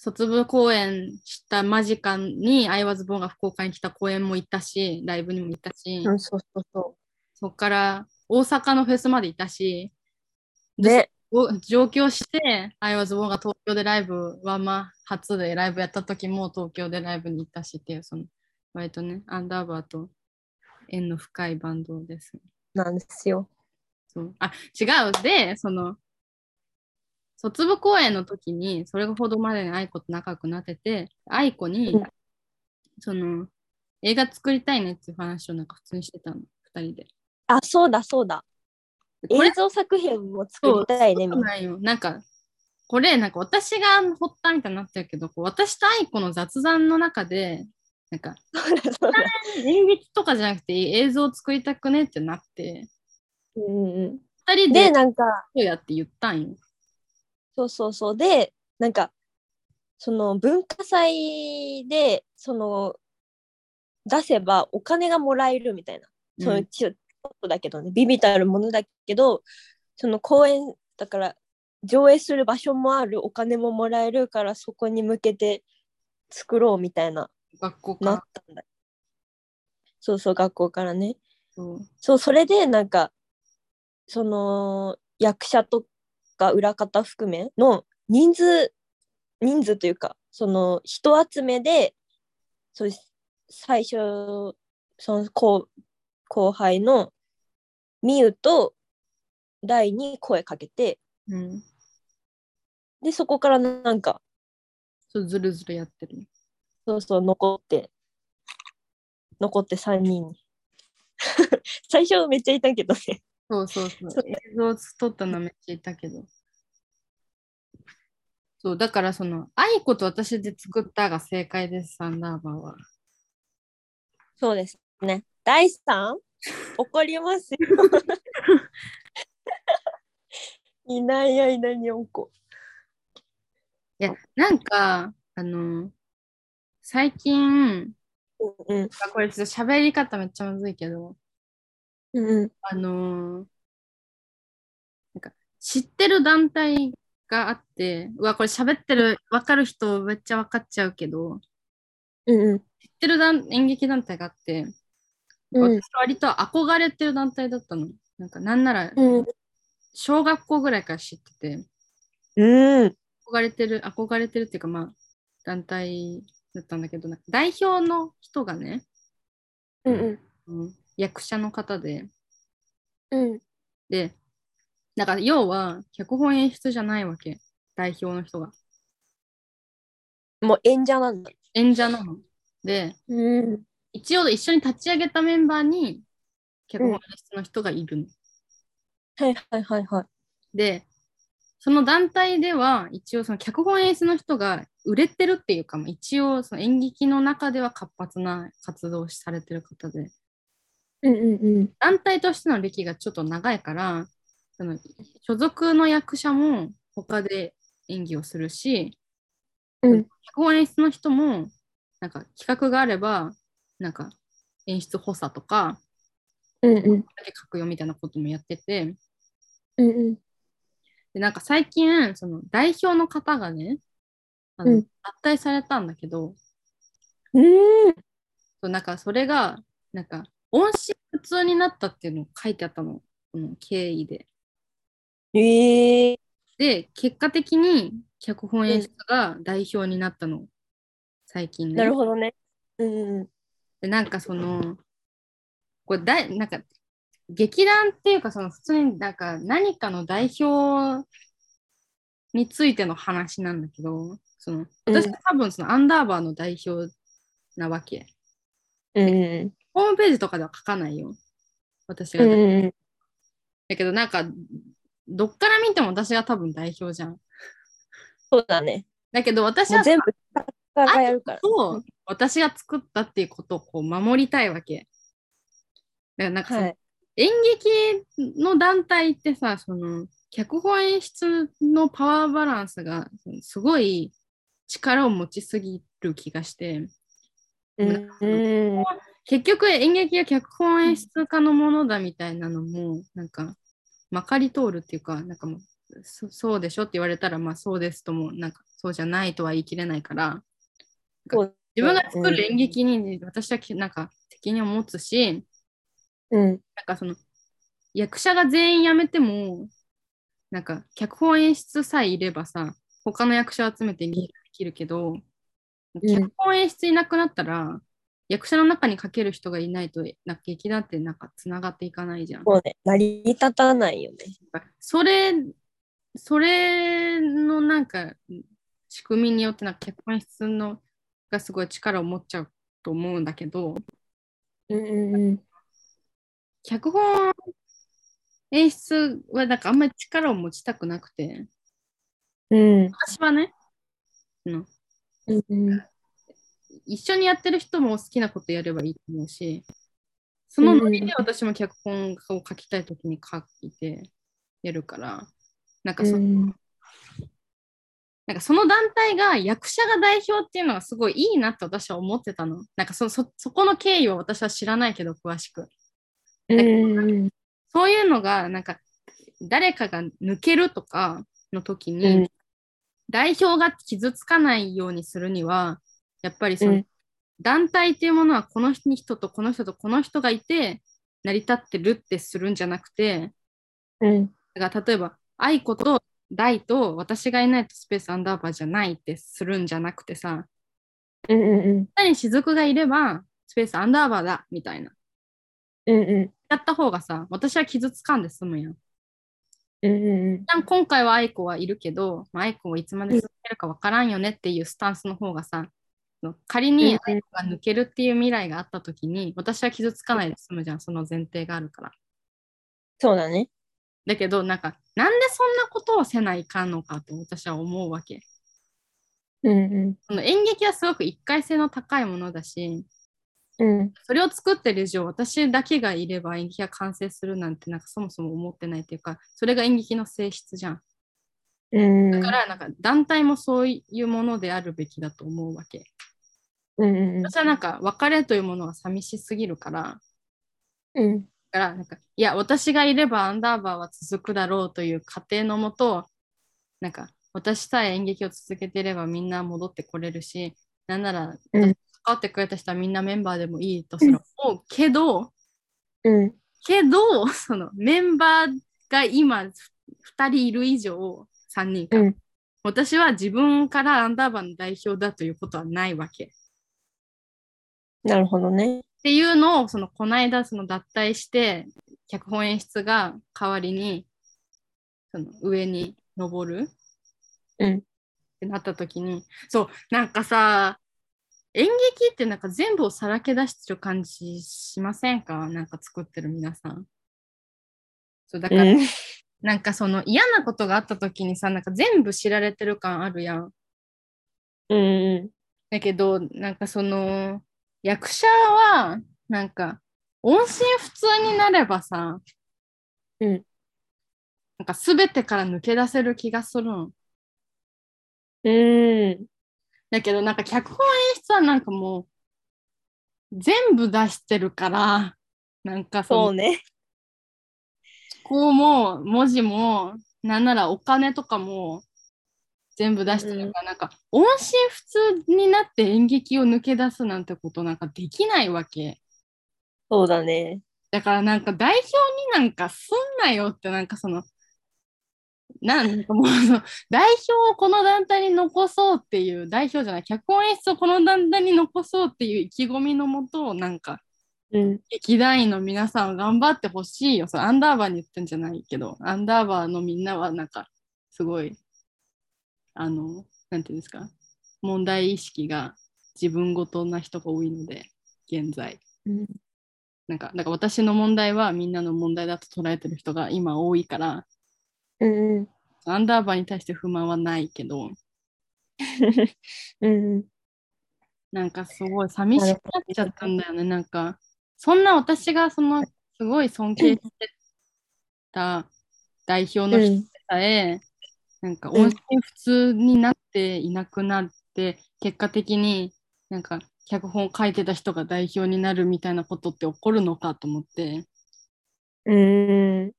卒部公演した間近に I was born が福岡に来た公演も行ったし、ライブにも行ったし、うん、そうそうそそっから大阪のフェスまで行ったし、う。ね。お上京して、I was born が東京でライブは、まあ、初でライブやった時も東京でライブに行ったしっていう、その、割とね、アンダーバーと縁の深いバンドです。なんですよ。そうあ、違う。で、その、卒部公演の時に、それほどまでに愛子と仲良くなってて、愛子に、うんその、映画作りたいねっていう話をなんか普通にしてたの、二人で。あ、そうだそうだ。映像作品も作りたいね、みんな。ないよ。なんか、これ、なんか私が発端みたいになってるけど、私と愛子の雑談の中で、なんか、演劇とかじゃなくて映像作りたくねってなって、うんうん二人で、でなんか、どうやって言ったんよ？そうそうそう。で、なんか、その文化祭で、その、出せばお金がもらえるみたいな。そのうんちょちょっとだけどね、ビビたるものだけど、その公演、だから、上映する場所もある、お金ももらえるから、そこに向けて作ろうみたいな、学校なっかたんだ。そうそう、学校からね。そうそう、それでなんか、その役者とか裏方含めの人数、人数というか、その人集めで、そう最初、その後後輩のみゆと大に声かけて、うん。で、そこからなんか、そう、ずるずるやってる。そうそう、残って、残って3人に。*laughs* 最初めっちゃいたけどね。そうそうそうそう。映像撮ったのはめっちゃいたけど。そう、だからその、愛子と私で作ったが正解です、サンダーバーは。そうですね。大さん怒りますよ。*laughs* いないやいないにょんこ。いや、なんか、あの、最近、うんあこれちょっと喋り方めっちゃむずいけど、うんうん。あのーなんか知ってる団体があって、うわ、これ喋ってる、わかる人めっちゃわかっちゃうけど、うんうん。知ってる団演劇団体があって、うん。私割と憧れてる団体だったの。なんかなんならうん。小学校ぐらいから知ってて、うん。憧れてる、憧れてるっていうかまあ団体だったんだけど、なんか代表の人がね、うんうん役者の方で、うんで、なんか要は脚本演出じゃないわけ、代表の人が。もう演者なんだ。演者なの。で、うん一応一緒に立ち上げたメンバーに脚本演出の人がいるの。はいはいはいはい。で、その団体では一応その脚本演出の人が売れてるっていうか、まあ一応その演劇の中では活発な活動をされてる方で、うんうんうん。団体としての歴がちょっと長いから、その所属の役者も他で演技をするし、うん脚本演出の人もなんか企画があれば、なんか演出補佐とか、うんうんだけ書くよみたいなこともやってて、うんうん。でなんか最近、その代表の方がね、あのうん脱退されたんだけど、うんそうなんかそれが、なんか音信不通になったっていうのを書いてあったの、この経緯で。ええで、結果的に脚本演出が代表になったの、最近ね。なるほどね。うんうんで、なんかその、これだい、なんか、劇団っていうか、その普通になんか何かの代表についての話なんだけど、その私は多分そのアンダーバーの代表なわけ。うんうんホームページとかでは書かないよ。私が。うんうんだけどなんか、どっから見ても私が多分代表じゃん。そうだね。だけど私は全部、がやるから。と私が作ったっていうことをこう守りたいわけ。だからなんかはい。演劇の団体ってさ、その脚本演出のパワーバランスがすごい力を持ちすぎる気がして、うん。うん結局演劇や脚本演出家のものだみたいなのも、なんかまかり通るっていうか、なんかもうそそうでしょって言われたら、まあそうですとも、なんかそうじゃないとは言い切れないから、そう自分が作る演劇に私はなんか責任を持つし、うん。なんかその役者が全員辞めても、なんか脚本演出さえいればさ、他の役者を集めて演劇ができるけど、ん脚本演出いなくなったら、役者の中にかける人がいないと、な劇団ってなんかつながっていかないじゃん。そうね。成り立たないよね。それ、それのなんか仕組みによってなんか脚本演出のがすごい力を持っちゃうと思うんだけど、うんうんうん。脚本演出はなんかあんまり力を持ちたくなくて、うん。私はね、うんうん。一緒にやってる人も好きなことやればいいと思うし、そのノリで私も脚本を書きたいときに書いてやるから、なんかそ,、うんなんかその団体が役者が代表っていうのがすごいいいなって私は思ってたの。なんかそそそこの経緯は私は知らないけど詳しく。うんそういうのがなんか誰かが抜けるとかの時に、うん代表が傷つかないようにするにはやっぱりその、うん。団体っていうものはこの人とこの人とこの人がいて成り立ってるってするんじゃなくてうん。だから例えば愛子と大と私がいないとスペースアンダーバーじゃないってするんじゃなくてさうんうん下に雫がいればスペースアンダーバーだみたいな。うんうん。やった方がさ私は傷つかんで済むやん。うんうん一旦今回は愛子はいるけど、まあ、愛子もいつまで続けるかわからんよねっていうスタンスの方がさ、仮に愛子が抜けるっていう未来があった時に、私は傷つかないで済むじゃん、その前提があるから。そうだね。だけど、なんか、なんでそんなことをせないかんのかと私は思うわけ。うんうんその演劇はすごく一回性の高いものだし、うんそれを作ってる以上、私だけがいれば演劇が完成するなんて、なんかそもそも思ってないっていうか、それが演劇の性質じゃん。うんだから、なんか団体もそういうものであるべきだと思うわけ。うんうん私はなんか別れというものは寂しすぎるから、うん。だからなんか、いや、私がいればアンダーバーは続くだろうという過程のもと、なんか、私さえ演劇を続けていればみんな戻ってこれるし、なんなら、うん関わってくれた人はみんなメンバーでもいいとすら思うけど、うん。けど、そのメンバーが今2人いる以上、3人か、うん。私は自分からアンダーバーの代表だということはないわけ。なるほどね。っていうのをそのこの間その脱退して脚本演出が代わりにその上に登るうんってなった時にそうなんかさ演劇ってなんか全部をさらけ出してる感じしませんか？なんか作ってる皆さん。そうだから、うんなんかその嫌なことがあった時にさなんか全部知られてる感あるやん。うんだけど、なんかその、役者は、なんか、音信不通になればさ、うんなんか全てから抜け出せる気がするん。うんだけど、なんか脚本演出はなんかもう、全部出してるから、なんかそうね。こうも、文字も、なんならお金とかも、全部出してるから、なんか、音信不通になって演劇を抜け出すなんてことなんかできないわけ。そうだね。だからなんか代表になんかすんなよってなんかそのなんかもうその代表をこの団体に残そうっていう代表じゃない脚本演出をこの団体に残そうっていう意気込みのもとなんかうん劇団員の皆さんは頑張ってほしいよそれアンダーバーに言ってんじゃないけどアンダーバーのみんなはなんかすごいあのなんていうんですか？問題意識が自分ごとな人が多いので現在。うんなんか、だから私の問題はみんなの問題だと捉えてる人が今多いから、うんうん。アンダーバーに対して不満はないけど、*laughs* うんうん。なんかすごい寂しくなっちゃったんだよね。なんか、そんな私がそのすごい尊敬してた代表の人でさえ、なんか音信不通になっていなくなって、結果的になんか脚本を書いてた人が代表になるみたいなことって起こるのかと思って、うん。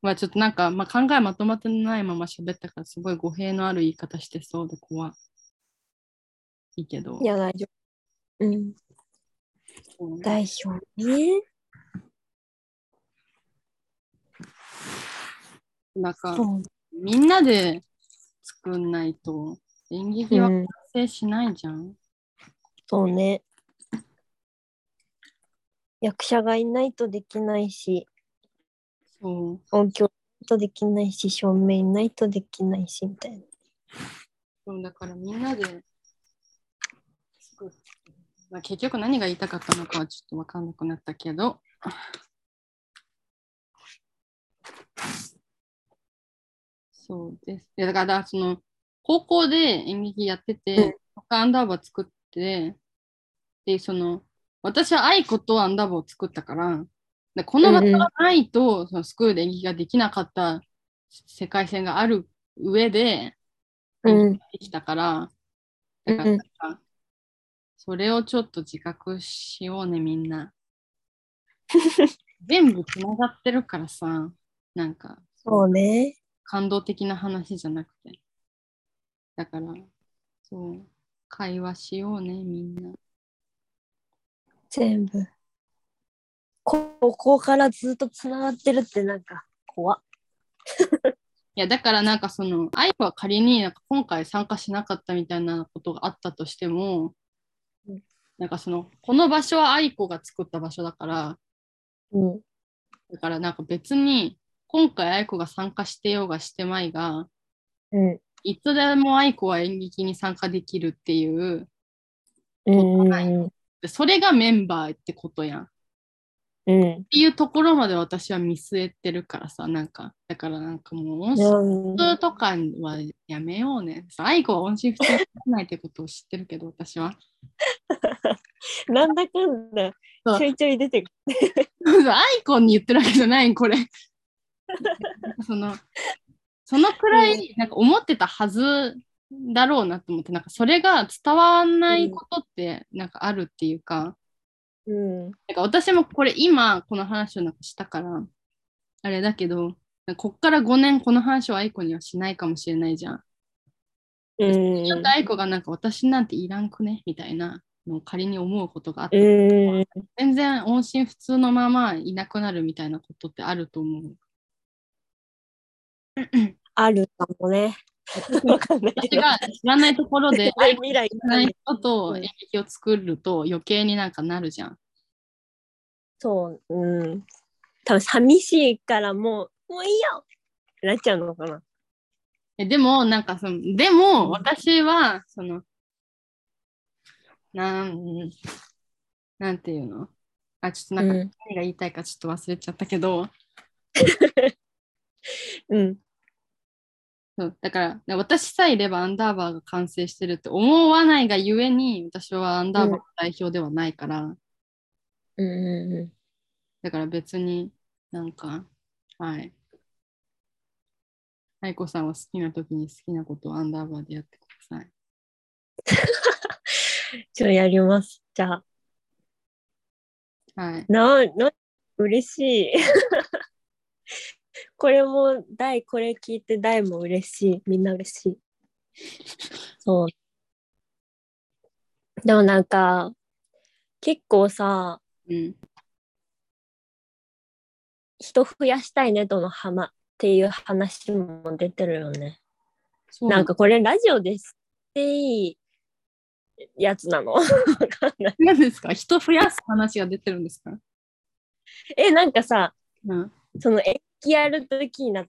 まあちょっとなんか、まあ、考えまとまってないまま喋ったからすごい語弊のある言い方してそうで怖いけど。いや、大丈夫。うん。そうね代表ね。なんか。みんなで作んないと演劇は完うん、成しないじゃん。そうね。役者がいないとできないし、そう。音響とできないし、照明いないとできないし、みたいな。そうだからみんなで作って、まあ、結局何が言いたかったのかはちょっと分かんなくなったけど。そうです。いやだからその高校で演劇やってうんて、他アンダーバー作って、で、その私は愛子とアンダーバーを作ったから、でこの場所がないと、そのスクールで演劇ができなかった世界線がある上で、うん。できたから、だからそれをちょっと自覚しようね、みんな。*laughs* 全部つながってるからさ、なんか、そうね。感動的な話じゃなくて。だから、そう、会話しようね、みんな。全部。ここからずっとつながってるってなんか怖っ。*laughs* いや、だからなんかその、愛子は仮になんか今回参加しなかったみたいなことがあったとしてもうん、なんかその、この場所は愛子が作った場所だから、うん。だからなんか別に今回愛子が参加してようがしてまいがうん。いつでも愛子は演劇に参加できるっていううん。でそれがメンバーってことやん。っうん。ていうところまで私は見据えてるからさなんかだからなんかもう音うん。信とかはやめようね。愛子は音信不通にならないってことを知ってるけど私は。*laughs* なんだかんだちょいちょい出てく愛子 *laughs* に言ってるわけじゃないこれ。そのそのくらいなんか思ってたはずだろうなと思ってなんかそれが伝わらないことってなんかあるっていうか,、る。うん。なんか私もこれ今この話をなんかしたからあれだけどこっから5年この話を愛子にはしないかもしれないじゃん。うん。ちょっと愛子がなんか私なんていらんくねみたいなのを仮に思うことがあって、うん。全然音信不通のままいなくなるみたいなことってあると思う。あるかもね。*laughs* わかん。私が知らないところで未来知らない人と演劇を作ると余計になんかなるじゃん。そう。うん。多分寂しいからもう、もういいよってなっちゃうのかな。えでも、なんかその、でも私は、その、なん、なんていうの？あ、ちょっとなんかうん何が言いたいかちょっと忘れちゃったけど、*laughs* うん。そうだから、で私さえいればアンダーバーが完成してるって思わないがゆえに、私はアンダーバーの代表ではないから、うんうだから別になんか、はい。愛子さんは好きな時に好きなことをアンダーバーでやってください。ん。ちょ、やります。じゃあ。はい。な、な、嬉しい。これも、大、これ聞いて大も嬉しい。みんな嬉しい。そう。でもなんか、結構さ、うん。人増やしたいねとの花っていう話も出てるよね。なんかこれラジオですっていいやつなの？*laughs* わかんない。何ですか？人増やす話が出てるんですか？え、なんかさ、うん。その演劇やるときにな、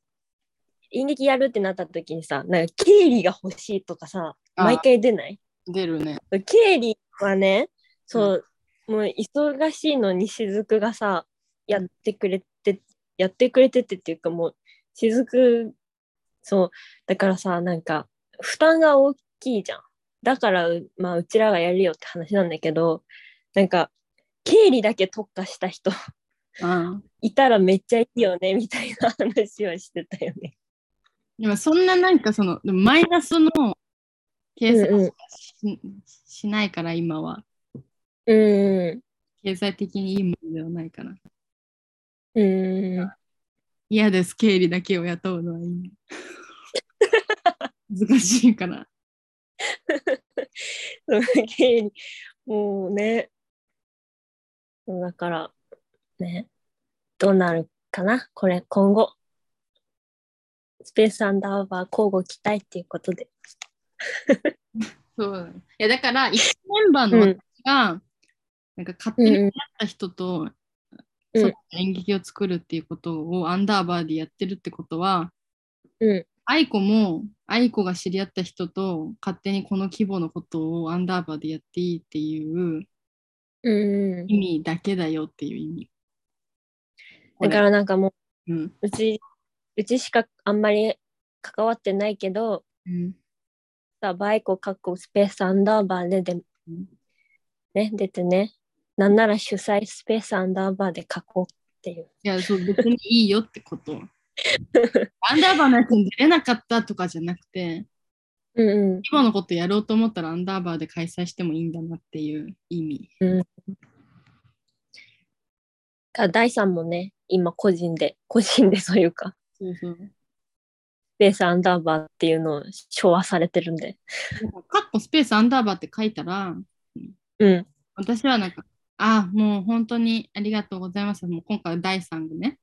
演劇やるってなったときにさ、なんか経理が欲しいとかさ、あ毎回出ない？出るね。経理はね、そう、もう忙しいのに雫がさ、やってくれて、やってくれててっていうかもう、雫そう。だからさ、なんか、負担が大きいじゃん。だから、うまあ、うちらがやるよって話なんだけど、なんか、経理だけ特化した人あいたらめっちゃいいよね、みたいな話はしてたよね。でもそんななんかその、マイナスの計算うんうんし,、しないから今は。うん。経済的にいいものではないから。うん。嫌です、経理だけを雇うのは今。*laughs* 難しいから。*laughs* 経理、もうね。だから、ね。どうなるかな？これ、今後。スペースアンダーバー交互期待っていうことで。そう。いやだから、*laughs* 一メンバーの私が、なんか勝手にやった人と、うんその演劇を作るっていうことをアンダーバーでやってるってことは、うん。愛子も愛子が知り合った人と勝手にこの規模のことをアンダーバーでやっていいっていううん。意味だけだよっていう意味。だからなんかもうん。う、うち、うちしかあんまり関わってないけど、うん。さ、バイコかっこスペースアンダーバーでで、うんね、出てね。なんなら主催スペースアンダーバーで書こうっていう。いや、そう、別にいいよってこと。*laughs* アンダーバーのやつに出れなかったとかじゃなくて、うんうん。今のことやろうと思ったらアンダーバーで開催してもいいんだなっていう意味。か第3もね、今個人で、個人でそういうか、そうそう。スペースアンダーバーっていうのを昭和されてるんで。カッコスペースアンダーバーって書いたら、うん。私はなんか、あ、もう本当にありがとうございます。もう今回第3部ね、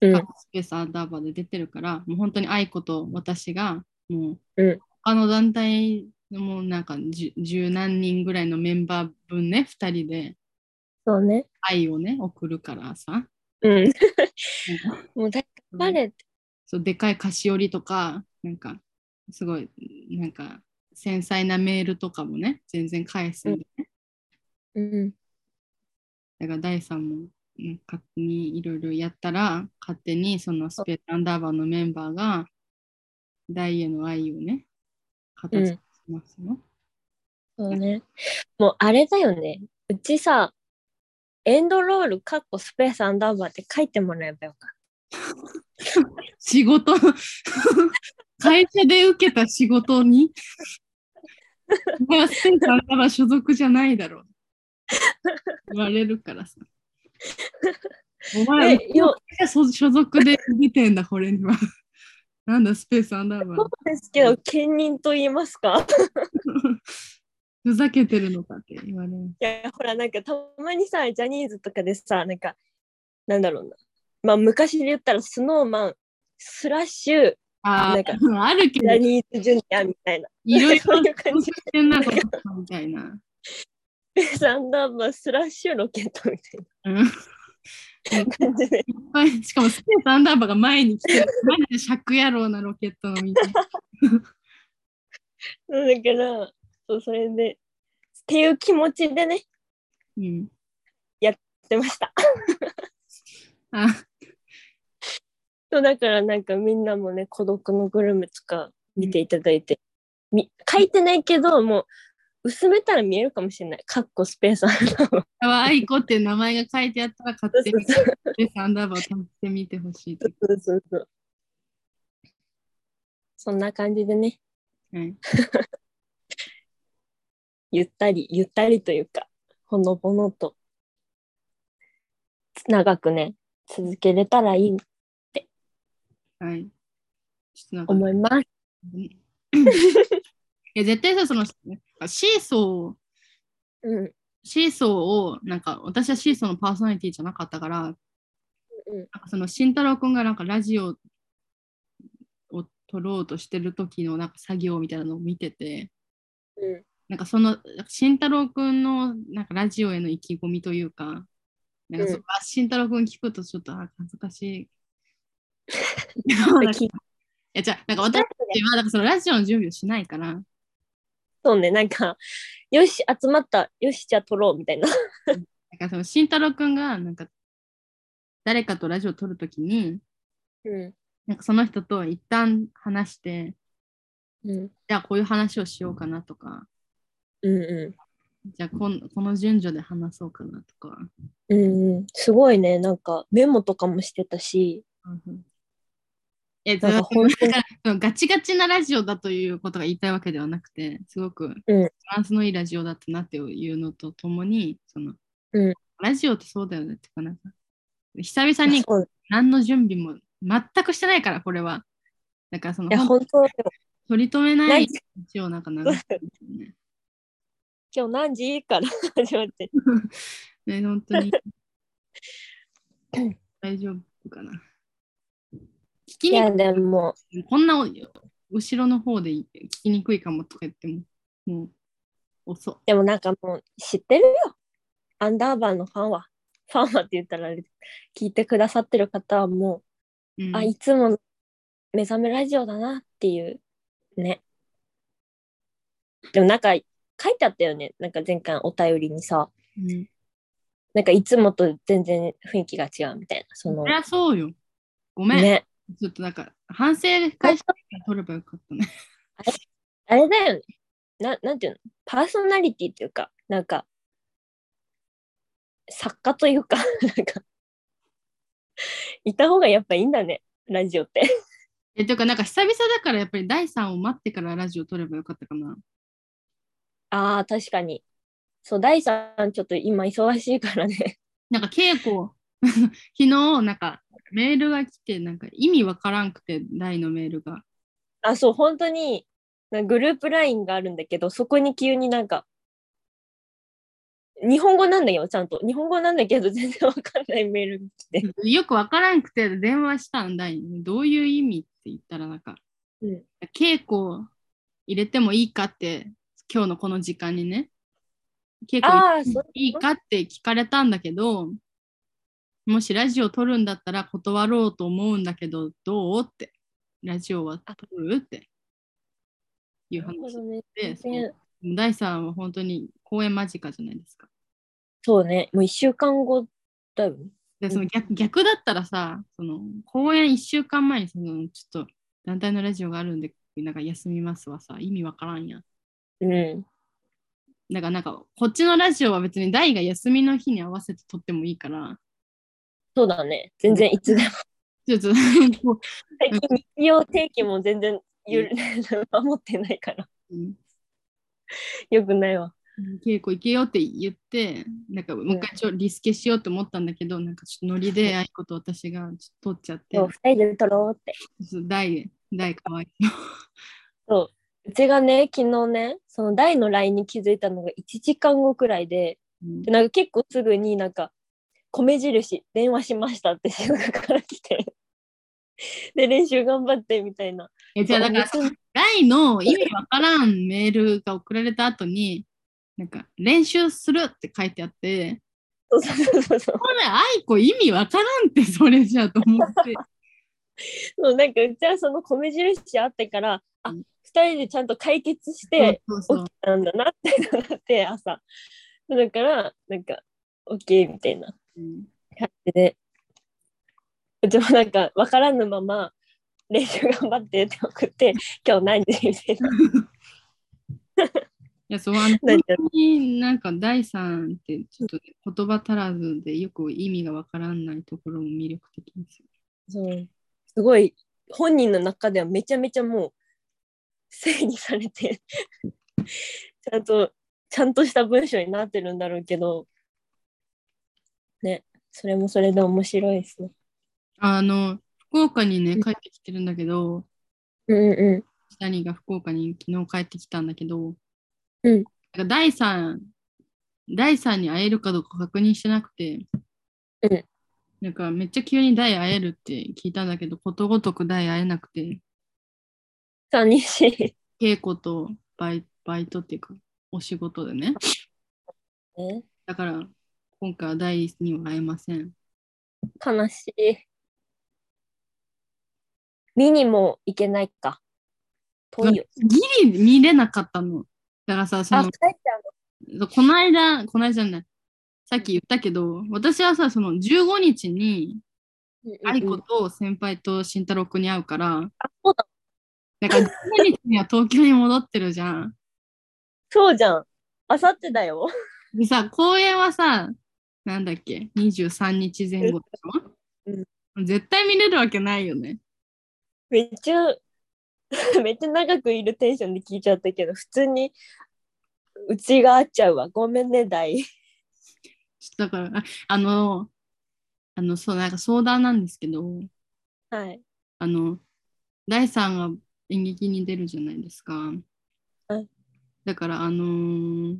うん。カッコスペースアンダーバーで出てるから、もう本当に愛子と私が、もう、うん他の団体のもうなんか十十何人ぐらいのメンバー分ね、2人でそうね。愛をね、送るからさ、うん。*laughs* もうだ誰って。そうでかい菓子折りとか、なんか、すごい、なんか、繊細なメールとかもね、全然返すんでね。うん。だから第3も、うん勝手にいろいろやったら、勝手にそのスペースアンダーバーのメンバーが、大への愛をね、形にしますよ。そうね。もうあれだよね。うちさ、エンドロール、カッコスペースアンダーバーって書いてもらえばよかっ仕事、*laughs* 会社で受けた仕事に、お前はスペースアンダーバー所属じゃないだろう。言われるからさ。おた。前、え、よ、所所属で出てんだ、これには。なんだ、スペースアンダーバーそう。ですけど、兼任と言いますか *laughs* ふざけてるのかって言われる。いや、ほら、なんかたまにさ、ジャニーズとかでさ、なんか、なんだろうな。まあ、昔で言ったら、スノーマン、スラッシュ、あなんかあ、あるけどジャ、ニーズジュニアみたいな。いろいろそういう感じな、みたいな。スペースアンダーバー、スラッシュ、ロケットみたいうんな感じで。いっぱいしかもスペースアンダーバーが前に来てる。マジで尺野郎なロケットのみたいな。*laughs* そうだから、そう、それで、っていう気持ちでね、うん。やってました。あ、そうだからなんかみんなもね、孤独のグルメとか見ていただいて、み書いてないけど、もう薄めたら見えるかもしれない。かっこスペースアンダーバー。かわいこっていう名前が書いてあったら勝手にスそうそうペースアンダーバーを足してみてほしいと。そうそうそう。そんな感じでね、はい。ゆったり、ゆったりというか、ほのぼのと、長くね、続けれたらいいっとなんか思います。いや絶対さ、そのシーソー、うん。シーソーを、なんか私はシーソーのパーソナリティじゃなかったから、うんなんかその慎太郎くんがなんかラジオを撮ろうとしてる時のなんか作業みたいなのを見てて、うん。なんかその慎太郎くんのなんかラジオへの意気込みというか、なんかそうんあ慎太郎くん聞くとちょっとあ恥ずかしい。*laughs* いやじゃあなんか私たちはなんかそのラジオの準備をしないから、そうね、なんか、よし、集まった、よし、じゃあ撮ろうみたいな。なんかその慎太郎くんがなんか誰かとラジオを撮るときに、うん。なんかその人と一旦話して、うん。じゃあこういう話をしようかなとか、うんうじゃあこんこの順序で話そうかなとか。ん。うんうん。すごいね。なんかメモとかもしてたし、え、なんかそ本当にだからそのガチガチなラジオだということが言いたいわけではなくて、すごくうんバランスのいいラジオだったなっていうのとともに、その、うんラジオってそうだよねってかなんか、久々に何の準備も全くしてないから、これは。だからその、いや、本当よ取り留めなないいラジオなんか流してね。今日何時から始まって？*laughs* ね、本当に。*laughs* 大丈夫かな。聞きにいや、でも、こんなお後ろの方で聞きにくいかもとか言っても、もう遅でもなんかもう知ってるよ。アンダーバーのファンは。ファンはって言ったら聞いてくださってる方はもい。うう、んあ、いつも目覚めラジオだなっていうね。でもなんか書いてあったよね。なんか前回お便りにさ、うんなんかいつもと全然雰囲気が違うみたいな。そのそうよ。ごめん。ね。ちょっとなんか反省会して取ればよかったね。あれだよね。ななんていうの？パーソナリティっていうか、なんか、作家というか、*laughs* なんか、いた方がやっぱいいんだね、ラジオって。え、ていうかなんか久々だからやっぱり第3を待ってからラジオ取ればよかったかな。ああ、確かに。そう、第3ちょっと今忙しいからね。なんか稽古、*laughs* 昨日なんかメールが来て、なんか意味わからんくて、第のメールが。あ、そう、本当に、グループ LINE があるんだけど、そこに急になんか、日本語なんだよ、ちゃんと。日本語なんだけど、全然わかんないメールが来て。よくわからんくて電話したんだい。どういう意味って言ったらなんか、うん稽古入れてもいいかって、今日のこの時間にね、稽古ああ、入れてもそう。いいかって聞かれたんだけど、もしラジオ撮るんだったら断ろうと思うんだけど、どう？って。ラジオは撮る？っていう話。で、そ全然う第3は本当に公演間近じゃないですか。そうね、もう一週間後だよね。で、その逆逆だったらさ、その公演1週間前にそのちょっと団体のラジオがあるんで、なんか休みますはさ、意味わからんやん。うん。だからなんか、こっちのラジオは別に大が休みの日に合わせて撮ってもいいから、そうだね。全然いつでも。ちょっと最近日曜定期も全然ゆる守ってないから。うんよくないわ。稽古行けよって言って、なんかもう一回ちょリスケしようと思ったんだけど、なんかちょっとノリであいこと私がちょっと撮っちゃってそう、、二人で撮ろうって。大、大かわいい。そう。うちがね、昨日ね、その大の LINE に気づいたのが1時間後くらいで、うんでなんか結構すぐになんか、米印、電話しましたって静岡から来て、*laughs* で、練習頑張ってみたいな。えじゃあだから大の意味わからんメールが送られた後に、なんか練習するって書いてあって、そうそうそうそう。これ、愛子意味わからんって、それじゃあと思って。*laughs* そうなんかうちはその米印あってから、あうん二人でちゃんと解決して起きたんだなってなって朝。だから、なんか、OK みたいなうん感じで。うちもなんか分からぬまま練習頑張ってって送って、今日何時みたいな。*laughs* いや、そう、本当になんか第三ってちょっと言葉足らずでよく意味がわからんないところも魅力的ですよ。そうすごい本人の中ではめちゃめちゃもう整理されてちゃんとちゃんとした文章になってるんだろうけどねそれもそれで面白いですね。あの、福岡にね、帰ってきてるんだけど、うんう下にが福岡に昨日帰ってきたんだけど、うん。なんか第三、第三に会えるかどうか確認してなくて、うん。なんかめっちゃ急に大会えるって聞いたんだけど、ことごとく大会えなくて、ん寂しい。稽古とバイバイトっていうか、お仕事でね。ねだから、今回は第には会えません。悲しい。見にも行けないか。遠いよ。ギリ見れなかったの。だからさ、そあ、の帰っちゃうこの間、この間じゃない、さっき言ったけど、私はさ、その15日に、愛子と先輩と慎太郎くんに会うから、あ、そうだ。だから15日には東京に戻ってるじゃん。そうじゃん。あさってだよ。でさ、公演はさ、なんだっけ、23日前後でしょ、絶対見れるわけないよね。めっちゃ、*laughs* めっちゃ長くいるテンションで聞いちゃったけど、普通にうちが合っちゃうわ。ごめんね、大。ちょっとだから、ああの、あの、そう、なんか相談なんですけど、はい。あの、大さんが演劇に出るじゃないですか。はいだから、あのー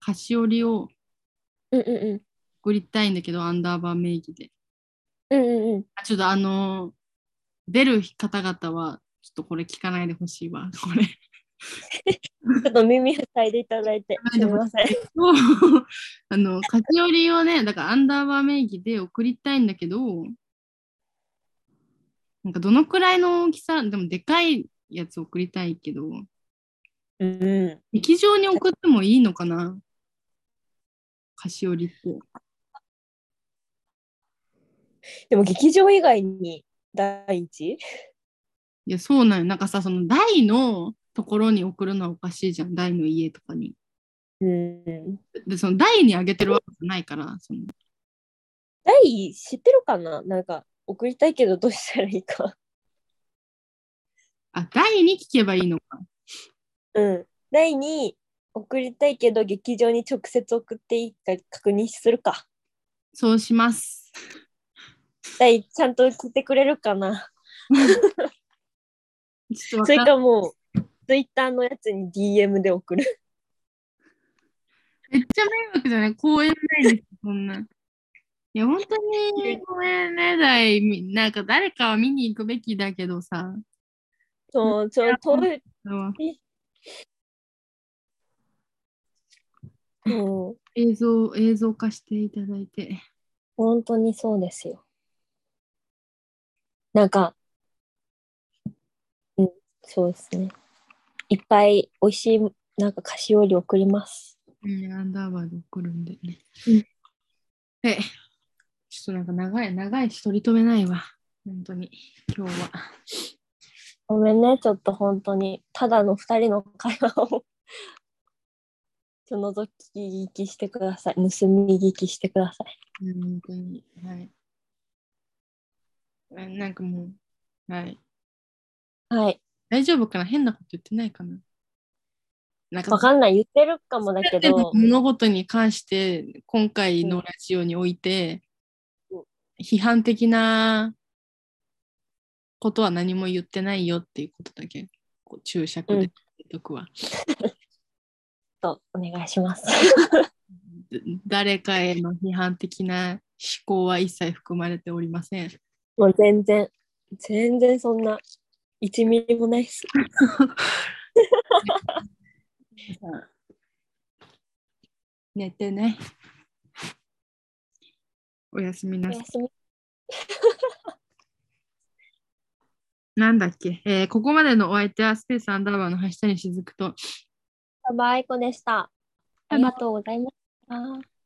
菓子折りをうんうんうん。送りたいんだけど、アンダーバー名義で。うんうんうん。あちょっとあのー出る方々は、ちょっとこれ聞かないでほしいわ。これ。*laughs* ちょっと耳塞いでいただいて、*laughs* すみません。あの、菓子折りをね、だからアンダーバー名義で送りたいんだけど、なんかどのくらいの大きさ、でもでかいやつ送りたいけど、うん。劇場に送ってもいいのかな？菓子折りって。でも劇場以外に第一？いや、そうなんよ。なんかさ、その台のところに送るのはおかしいじゃん。台の家とかに。うん。で、その台にあげてるわけじゃないから、その第知ってるかな？なんか送りたいけどどうしたらいいか。あ、台に聞けばいいのか。うん。第に送りたいけど劇場に直接送っていいか確認するか。そうします。第ちゃんと聞いてくれるかなそれかもう、ツイッターのやつに DM で送る。めっちゃ迷惑じゃない？公園ないです、そんな。いや、本当に公園ね、台、みなんか誰かは見に行くべきだけどさ。そう、ちょ、遠い。うんうん、映像、映像化していただいて。本当にそうですよ。なんか、うん、そうですね。いっぱい美味しい、なんか菓子折り送ります。うん、アンダーバーで送るんでね。うんえ、ちょっとなんか長い、長いし取り留めないわ。本当に、今日は。ごめんね、ちょっと本当に、ただの二人の会話をちょ覗き聞きしてください。盗み聞きしてください。うん、本当に。はい。あなんかもう、はい。はい。大丈夫かな？変なこと言ってないかな？なんかわかんない。言ってるかもだけど、物事に関して今回のラジオにおいて、うん批判的なことは何も言ってないよっていうことだけこう注釈でうん言っとくわ、とお願いします。だ *laughs* 誰かへの批判的な思考は一切含まれておりません。もう全然、全然そんな、1ミリもないっす。*laughs* 寝てね。おやすみなさい。*laughs* なんだっけ、えーここまでのお相手はスペースアンダーバーの橋谷しずくとバイコでした。ありがとうございました。